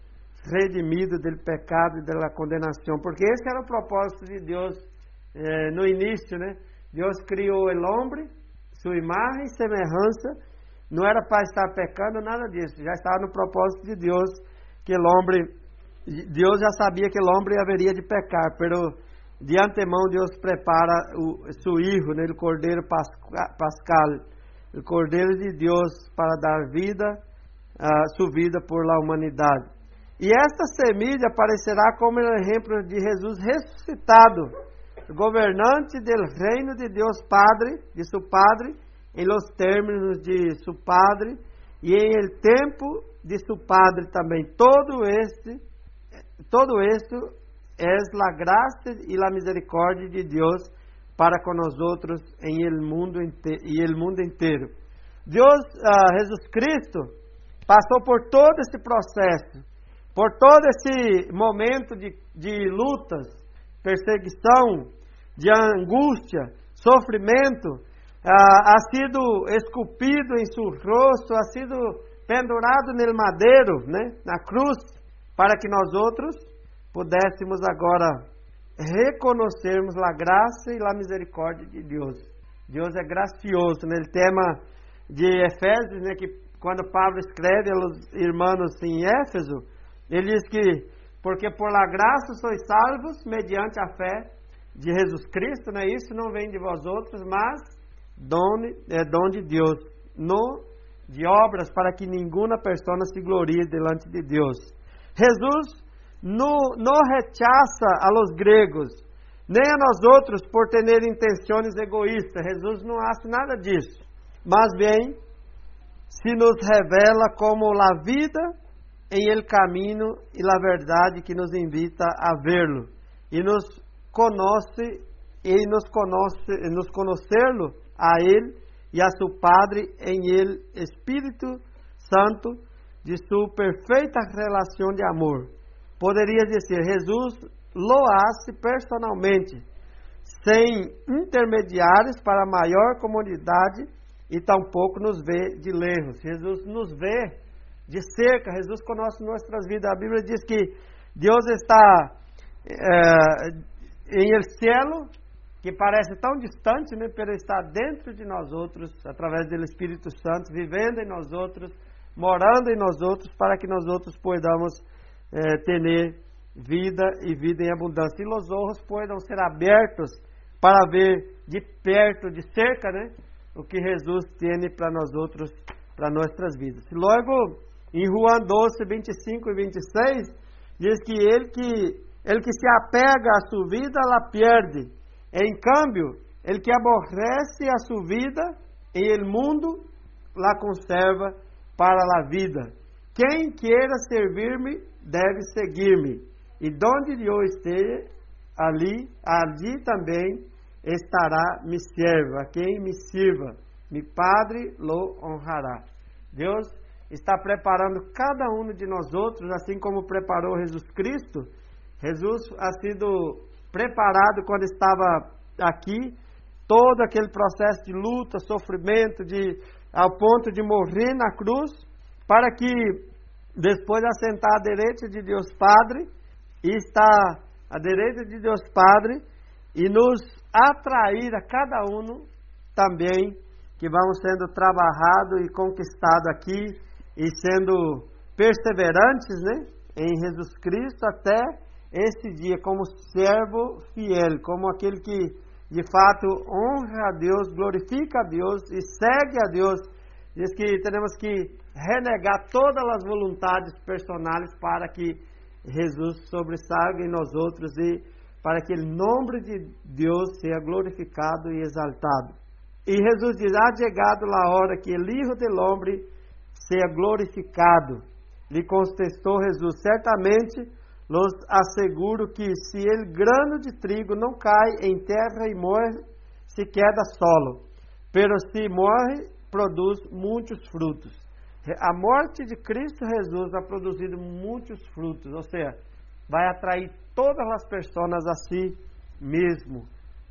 redimido do pecado e da condenação, porque esse era o propósito de Deus eh, no início, né? Deus criou o homem, sua imagem e semelhança, não era para estar pecando, nada disso, já estava no propósito de Deus que o homem, Deus já sabia que o homem haveria de pecar, pero de antemão Deus prepara o seu filho, né, o Cordeiro Pascal, o Cordeiro de Deus para dar vida, a sua vida por la humanidade. E esta semilha aparecerá como exemplo de Jesus ressuscitado, governante do reino de Deus Padre, de seu Padre, em los términos de seu Padre e em el tempo de seu Padre também. Todo este, todo esto é a graça e a misericórdia de Deus para com nós outros em el mundo e el mundo inteiro. Deus, uh, Jesus Cristo, passou por todo esse processo por todo esse momento de, de lutas, perseguição, de angústia, sofrimento, ah, ha sido esculpido em seu rosto, ha sido pendurado no madeiro, né, na cruz, para que nós outros pudéssemos agora reconhecermos a graça e a misericórdia de Deus. Deus é gracioso, né? O tema de Efésios, né, que quando Paulo escreve aos irmãos em Éfeso, ele diz que, porque por la graça sois salvos mediante a fé de Jesus Cristo, né? Isso não vem de vós outros, mas dom, é dom de Deus, não de obras para que nenhuma pessoa se glorie delante de Deus. Jesus não, não rechaça a los gregos, nem a nós outros por ter intenções egoístas. Jesus não acha nada disso. Mas bem, se nos revela como a vida em el caminho e la verdade que nos invita a vê-lo e nos conoce e nos conoce nos conhecerlo a ele e a seu Padre em el Espírito Santo de sua perfeita relação de amor. Poderia dizer, Jesus loasse personalmente, sem intermediários para maior comunidade e tampouco nos vê de lejos. Jesus nos vê de cerca, Jesus conosco nossas vidas. A Bíblia diz que Deus está é, em el cielo, que parece tão distante, né, pero está dentro de nós outros, através do Espírito Santo, vivendo em nós outros, morando em nós outros, para que nós outros podamos é, ter vida e vida em abundância. E os olhos podem ser abertos para ver de perto, de cerca, né, o que Jesus tem para nós outros, para nossas vidas. Logo, em Juan 12, 25 e 26, diz que ele que, ele que se apega à sua vida, ela perde. Em câmbio, ele que aborrece a sua vida, em el mundo, la conserva para a vida. Quem queira servir-me, deve seguir-me. E donde eu esteja, ali, ali também estará me serva. Quem me sirva, mi Padre lo honrará. Deus está preparando cada um de nós outros, assim como preparou Jesus Cristo. Jesus ha sido preparado quando estava aqui, todo aquele processo de luta, sofrimento, de ao ponto de morrer na cruz, para que depois assentar à direita de Deus Padre e estar à direita de Deus Padre e nos atrair a cada um também que vão sendo trabalhado e conquistado aqui e sendo perseverantes né, em Jesus Cristo até esse dia, como servo fiel, como aquele que de fato honra a Deus, glorifica a Deus e segue a Deus. Diz que temos que renegar todas as vontades personais para que Jesus sobressaia em nós outros e para que o nome de Deus seja glorificado e exaltado. E Jesus diz: Ha chegado a hora que o Hijo del Hombre seja glorificado. Lhe contestou Jesus: Certamente los asseguro que se el grano de trigo não cai em terra e morre, se queda solo, pero se morre, produz muitos frutos. A morte de Cristo Jesus ha produzido muitos frutos, ou seja, vai atrair todas as pessoas a si mesmo,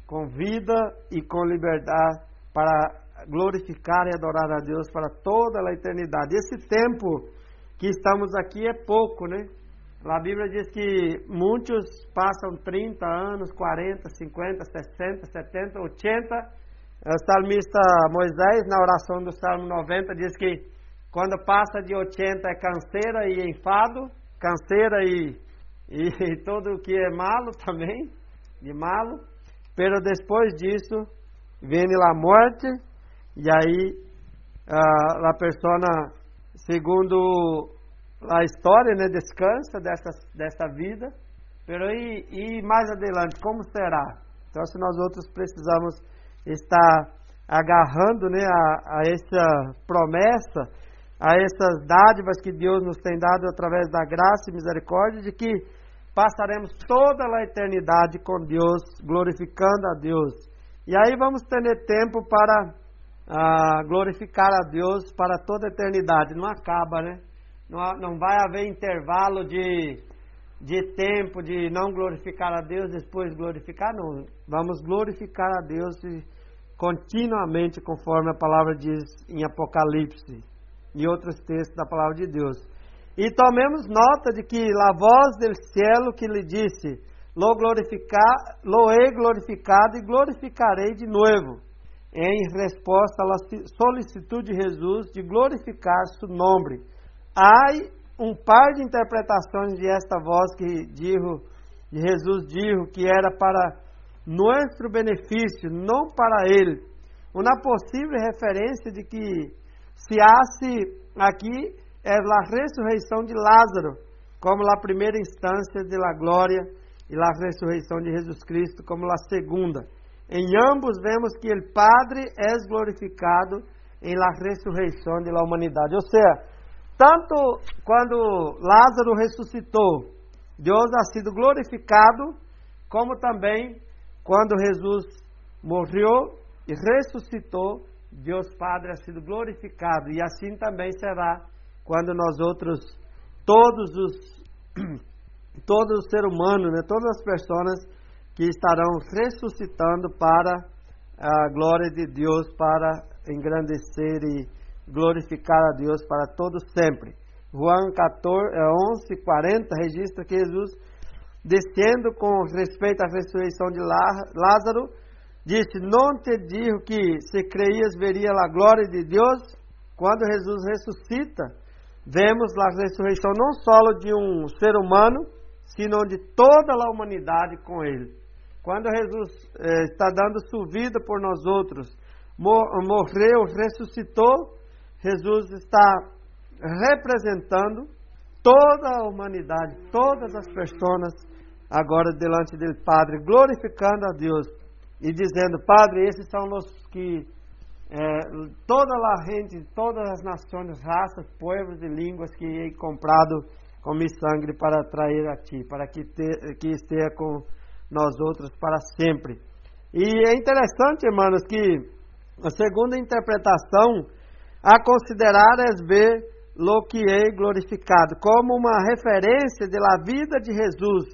com vida e com liberdade, para glorificar e adorar a Deus para toda a eternidade. Esse tempo que estamos aqui é pouco, né? A Bíblia diz que muitos passam 30 anos, 40, 50, 60, 70, 80. O salmista Moisés, na oração do Salmo 90, diz que quando passa de 80 é canseira e enfado, canseira e, e, e tudo o que é malo também, de malo. Pero depois disso, vem a morte, e aí a, a pessoa, segundo a história, né, descansa dessa, dessa vida, pero e, e mais adiante, como será? Então, se nós outros precisamos estar agarrando né, a, a essa promessa, a essas dádivas que Deus nos tem dado através da graça e misericórdia, de que passaremos toda a eternidade com Deus, glorificando a Deus. E aí vamos ter tempo para ah, glorificar a Deus para toda a eternidade. Não acaba, né? Não, não vai haver intervalo de, de tempo de não glorificar a Deus, depois glorificar, não. Vamos glorificar a Deus continuamente, conforme a palavra diz em Apocalipse e outros textos da palavra de Deus. E tomemos nota de que a voz do cielo que lhe disse: Lo, glorificar, lo he glorificado e glorificarei de novo, em resposta à solicitude de Jesus de glorificar seu nome há um par de interpretações de esta voz que dijo, de Jesus dijo que era para nosso benefício, não para ele. Uma possível referência de que se hace aqui é a ressurreição de Lázaro, como a primeira instância de la glória e a ressurreição de Jesus Cristo como a segunda. Em ambos vemos que o Padre é glorificado em la ressurreição de la humanidade. Ou seja, tanto quando Lázaro ressuscitou, Deus ha sido glorificado, como também quando Jesus morreu e ressuscitou, Deus Padre ha sido glorificado. E assim também será quando nós outros, todos os, todos os seres humanos, né, todas as pessoas que estarão ressuscitando para a glória de Deus, para engrandecer e glorificar a Deus para todos sempre. João 14, 11, 40 registra que Jesus, descendo com respeito à ressurreição de Lázaro, disse: Não te digo que se creias veria a glória de Deus? Quando Jesus ressuscita, vemos a ressurreição não só de um ser humano, sino de toda a humanidade com ele. Quando Jesus eh, está dando sua vida por nós outros, morreu, ressuscitou, Jesus está representando toda a humanidade, todas as pessoas agora delante do Padre, glorificando a Deus e dizendo: Padre, esses são os que é, toda a gente, todas as nações, raças, povos e línguas que hei comprado com meu sangue para atrair a Ti, para que, te, que esteja com nós outros para sempre. E é interessante, irmãos, que a segunda interpretação a considerar es ver lo que é glorificado, como uma referência da vida de Jesus,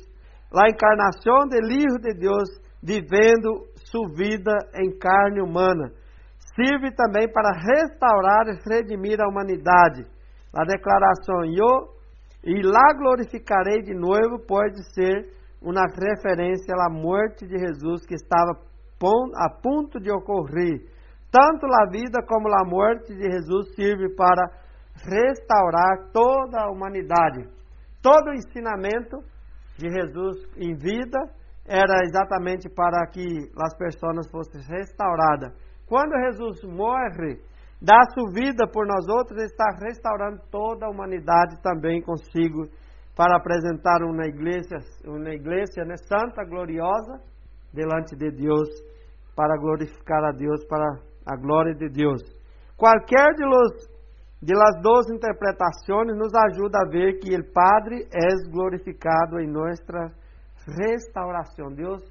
a encarnação do Hijo de Deus, vivendo sua vida em carne humana. Serve também para restaurar e redimir a humanidade. A declaração eu e lá glorificarei de novo pode ser uma referência à morte de Jesus que estava a ponto de ocorrer tanto a vida como a morte de Jesus serve para restaurar toda a humanidade. Todo o ensinamento de Jesus em vida era exatamente para que as pessoas fossem restauradas. Quando Jesus morre, dá sua vida por nós outros, está restaurando toda a humanidade também consigo para apresentar uma igreja, uma igreja né, santa, gloriosa, delante de Deus, para glorificar a Deus, para a glória de Deus. Qualquer de los de las duas interpretações nos ajuda a ver que o Padre é glorificado em nossa restauração. Deus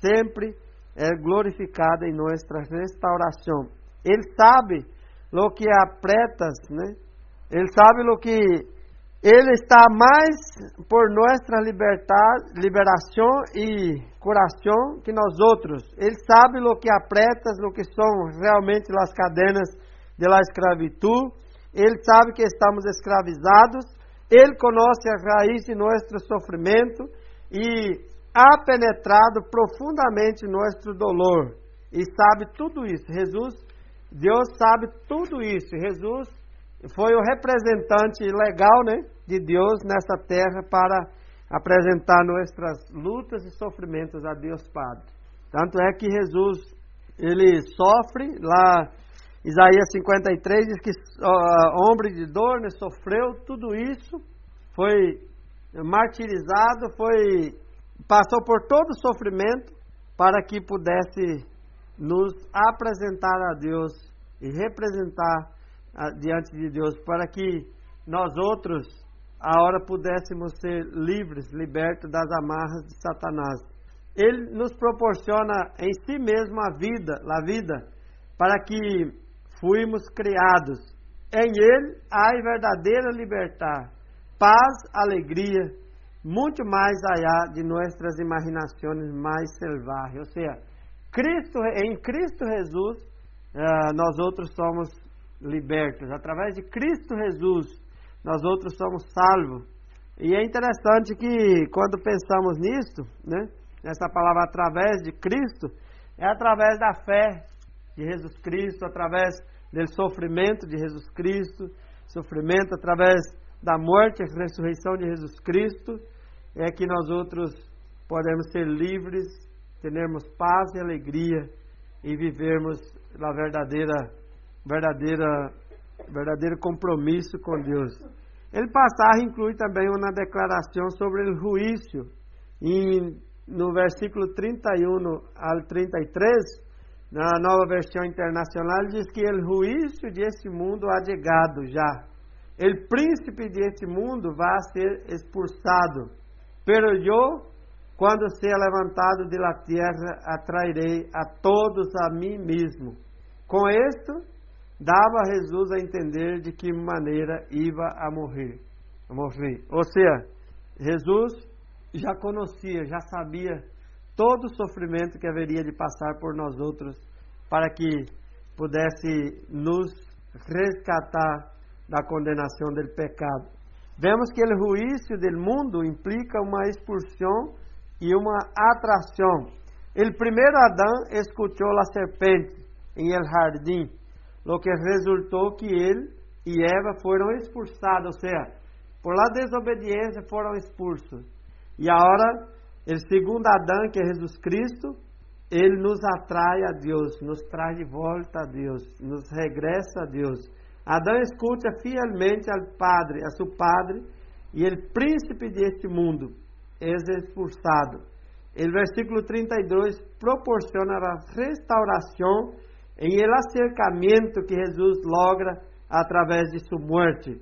sempre é glorificado em nossa restauração. Ele sabe lo que apretas, né? Ele sabe lo que ele está mais por nossa liberação e curação que nós outros. Ele sabe lo que apretas, lo que são realmente as cadenas de la escravitud. Ele sabe que estamos escravizados. Ele conhece a raiz de nosso sofrimento e ha penetrado profundamente nosso dolor. E sabe tudo isso. Jesus, Deus sabe tudo isso. Jesus foi o representante legal né, de Deus nessa terra para apresentar nossas lutas e sofrimentos a Deus Padre. Tanto é que Jesus, ele sofre lá, Isaías 53 diz que uh, homem de dor, né, sofreu tudo isso, foi martirizado, foi passou por todo o sofrimento para que pudesse nos apresentar a Deus e representar diante de Deus para que nós outros, a hora pudéssemos ser livres, libertos das amarras de Satanás. Ele nos proporciona em si mesmo a vida, a vida, para que fuimos criados. Em Ele há verdadeira liberdade, paz, alegria, muito mais allá de nossas imaginações mais selvagens. Ou seja, Cristo, em Cristo Jesus, uh, nós outros somos libertos. Através de Cristo Jesus, nós outros somos salvos. E é interessante que quando pensamos nisso, né, nessa palavra através de Cristo, é através da fé de Jesus Cristo, através do sofrimento de Jesus Cristo, sofrimento através da morte e ressurreição de Jesus Cristo, é que nós outros podemos ser livres, termos paz e alegria e vivermos a verdadeira verdadeira, verdadeiro compromisso com Deus. Ele passar inclui também uma declaração sobre o juízo. E no versículo 31 ao 33, na nova versão internacional, diz que o juízo deste mundo ha chegado já. O príncipe deste mundo vai ser expulsado. Pero eu, quando seja levantado de la terra, atrairei a todos a mim mesmo. Com isto, dava Jesus a entender de que maneira ia a morrer. A morrer. Ou seja, Jesus já conhecia, já sabia todo o sofrimento que haveria de passar por nós outros para que pudesse nos resgatar da condenação do pecado. Vemos que o juízo do mundo implica uma expulsão e uma atração. O primeiro Adão escutou a serpente em el jardim lo que resultou que ele e Eva foram expulsados, ou seja, por la desobediência foram expulsos. E agora, o segundo Adão, que é Jesus Cristo, ele nos atrai a Deus, nos traz de volta a Deus, nos regressa a Deus. Adão escuta fielmente ao Padre, a seu Padre, e o príncipe deste mundo é expulsado. O versículo 32 proporciona a restauração em acercamento que Jesus logra através de sua morte.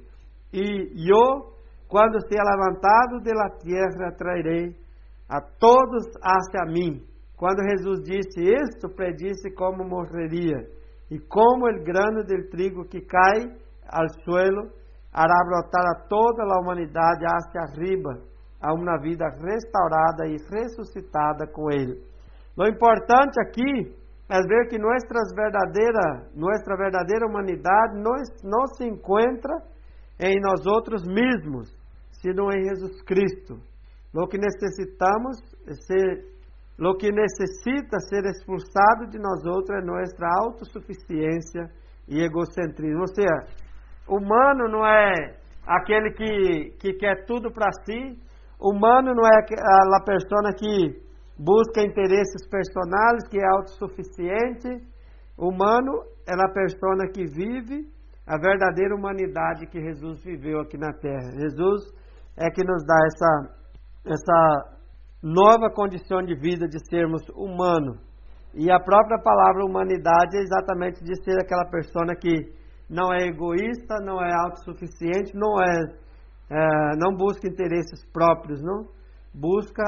E eu, quando seja levantado de la tierra, trairei a todos hacia mim. Quando Jesus disse isto, predisse como morreria. E como o grano del trigo que cai ao suelo, hará brotar a toda a humanidade hacia arriba, a uma vida restaurada e ressuscitada com ele. O importante aqui é ver que nossas verdadeira, nossa verdadeira humanidade não, se encontra em nós outros mesmos, sino em Jesus Cristo. Lo que necessitamos ser, lo que necessita ser expulsado de nós outros é nossa autossuficiência e egocentrismo. Ou seja, humano não é aquele que, que quer tudo para si, humano não é a pessoa que busca interesses personais, que é autossuficiente. Humano é a pessoa que vive a verdadeira humanidade que Jesus viveu aqui na terra. Jesus é que nos dá essa, essa nova condição de vida de sermos humanos. E a própria palavra humanidade é exatamente de ser aquela pessoa que não é egoísta, não é autossuficiente, não é, é não busca interesses próprios, não busca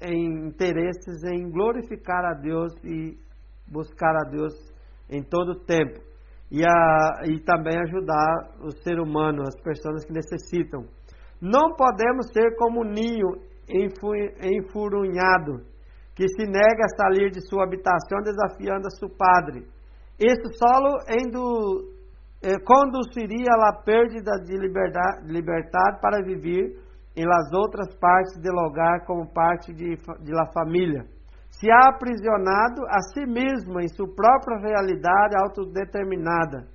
em interesses em glorificar a Deus e buscar a Deus em todo o tempo e, a, e também ajudar o ser humano, as pessoas que necessitam. Não podemos ser como um ninho enfurunhado que se nega a sair de sua habitação desafiando a seu padre. Isso solo endu, eh, conduziria à perda de liberdade, liberdade para viver em las outras partes do lugar como parte de, de la família. Se ha aprisionado a si mesmo em sua própria realidade autodeterminada.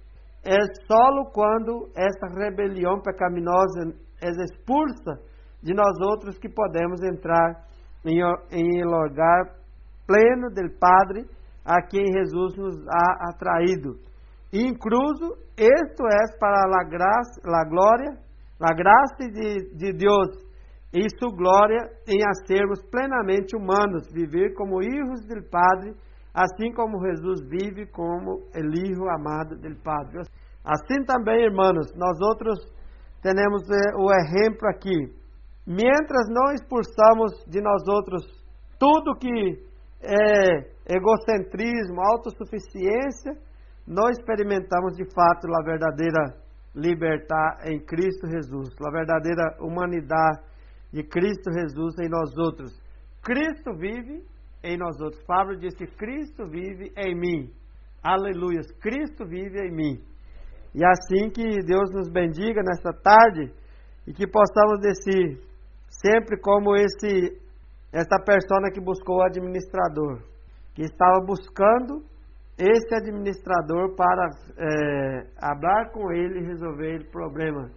É solo quando essa rebelião pecaminosa é expulsa de nós outros que podemos entrar em, em lugar pleno do Padre a quem Jesus nos ha atraído. Incluso, isto é para a graça, a glória, a graça de, de Deus e sua glória em a sermos plenamente humanos, viver como filhos do Padre, assim como Jesus vive como o Filho amado do Padre. Assim também, irmãos, nós outros temos eh, o exemplo aqui Mientras não expulsamos de nós outros tudo que é egocentrismo, autossuficiência, não experimentamos de fato a verdadeira liberdade em Cristo Jesus, a verdadeira humanidade de Cristo Jesus em nós outros. Cristo vive em nós outros. Pablo diz que Cristo vive em mim. Aleluia. Cristo vive em mim. E assim que Deus nos bendiga nesta tarde e que possamos descer sempre como esse esta pessoa que buscou o administrador, que estava buscando esse administrador para é, falar com ele e resolver o problema,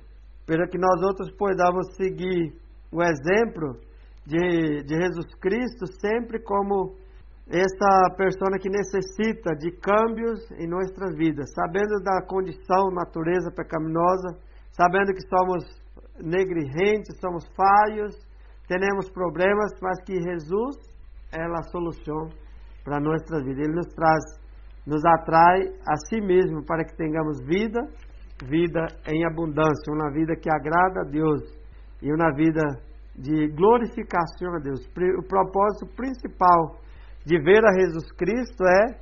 para que nós outros podamos seguir o exemplo de, de Jesus Cristo sempre como essa pessoa que necessita de câmbios em nossas vidas, sabendo da condição, natureza pecaminosa, sabendo que somos negligentes, somos falhos, temos problemas, mas que Jesus é a solução para nossa vida. Ele nos traz, nos atrai a si mesmo para que tenhamos vida, vida em abundância, uma vida que agrada a Deus e uma vida de glorificação a Deus. O propósito principal de ver a Jesus Cristo é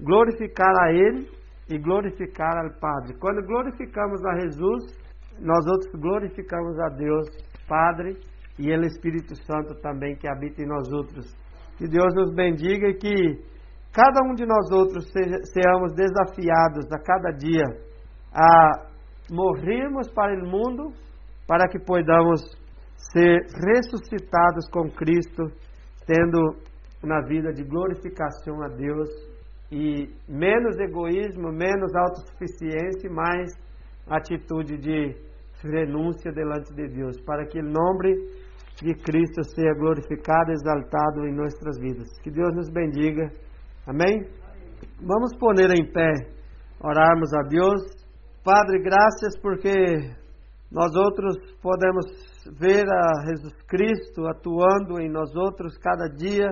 glorificar a Ele e glorificar ao Padre. Quando glorificamos a Jesus, nós outros glorificamos a Deus Padre e o Espírito Santo também que habita em nós outros. Que Deus nos bendiga e que cada um de nós outros seja, sejamos desafiados a cada dia a morrermos para o mundo para que podamos ser ressuscitados com Cristo, tendo uma vida de glorificação a Deus e menos egoísmo, menos autossuficiência, mais atitude de renúncia delante de Deus, para que o nome de Cristo seja glorificado, exaltado em nossas vidas. Que Deus nos bendiga. Amém? Vamos poner em pé, orarmos a Deus. Padre, graças porque nós outros podemos ver a Jesus Cristo atuando em nós outros cada dia.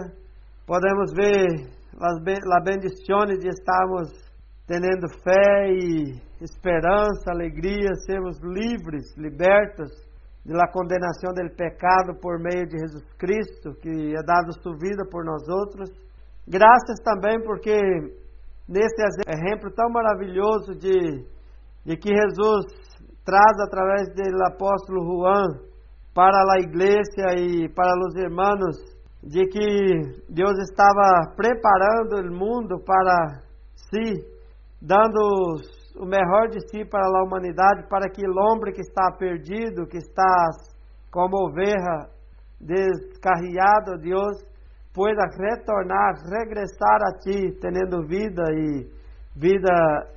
Podemos ver as bendições de estarmos tendo fé e esperança, alegria, sermos livres, libertos da condenação do pecado por meio de Jesus Cristo, que é dado sua vida por nós outros. Graças também porque nesse exemplo tão maravilhoso de, de que Jesus traz através do apóstolo Juan para a igreja e para os irmãos, de que Deus estava preparando o mundo para si, dando o melhor de si para a humanidade, para que o homem que está perdido, que está como oveja descarriado, Deus, pueda retornar, regressar a ti, tendo vida e vida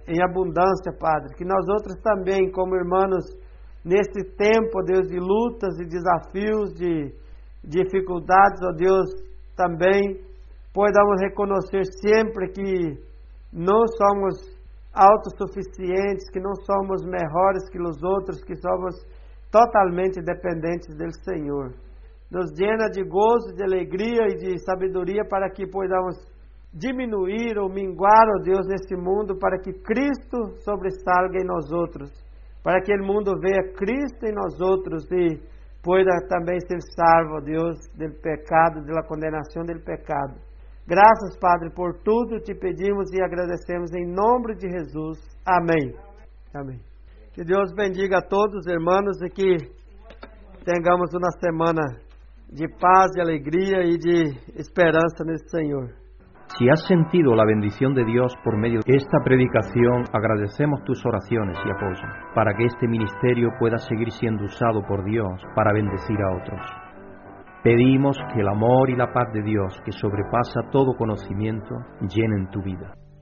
em abundância, Padre. Que nós outros também, como irmãos, nesse tempo, Deus, de lutas e desafios, de dificuldades, ó Deus, também podamos reconhecer sempre que não somos autossuficientes, que não somos melhores que os outros, que somos totalmente dependentes do Senhor. Nos llena de gozo, de alegria e de sabedoria para que podamos diminuir ou minguar, ó oh Deus, nesse mundo, para que Cristo sobressalga em nós outros, para que o mundo veja Cristo em nós outros e pueda também ser salvo, ó Deus, do pecado, da condenação do pecado. Graças, Padre, por tudo te pedimos e agradecemos em nome de Jesus. Amém. Amém. Que Deus bendiga a todos, irmãos, e que tenhamos uma semana de paz, de alegria e de esperança nesse Senhor. Si has sentido la bendición de Dios por medio de esta predicación, agradecemos tus oraciones y apoyo para que este ministerio pueda seguir siendo usado por Dios para bendecir a otros. Pedimos que el amor y la paz de Dios, que sobrepasa todo conocimiento, llenen tu vida.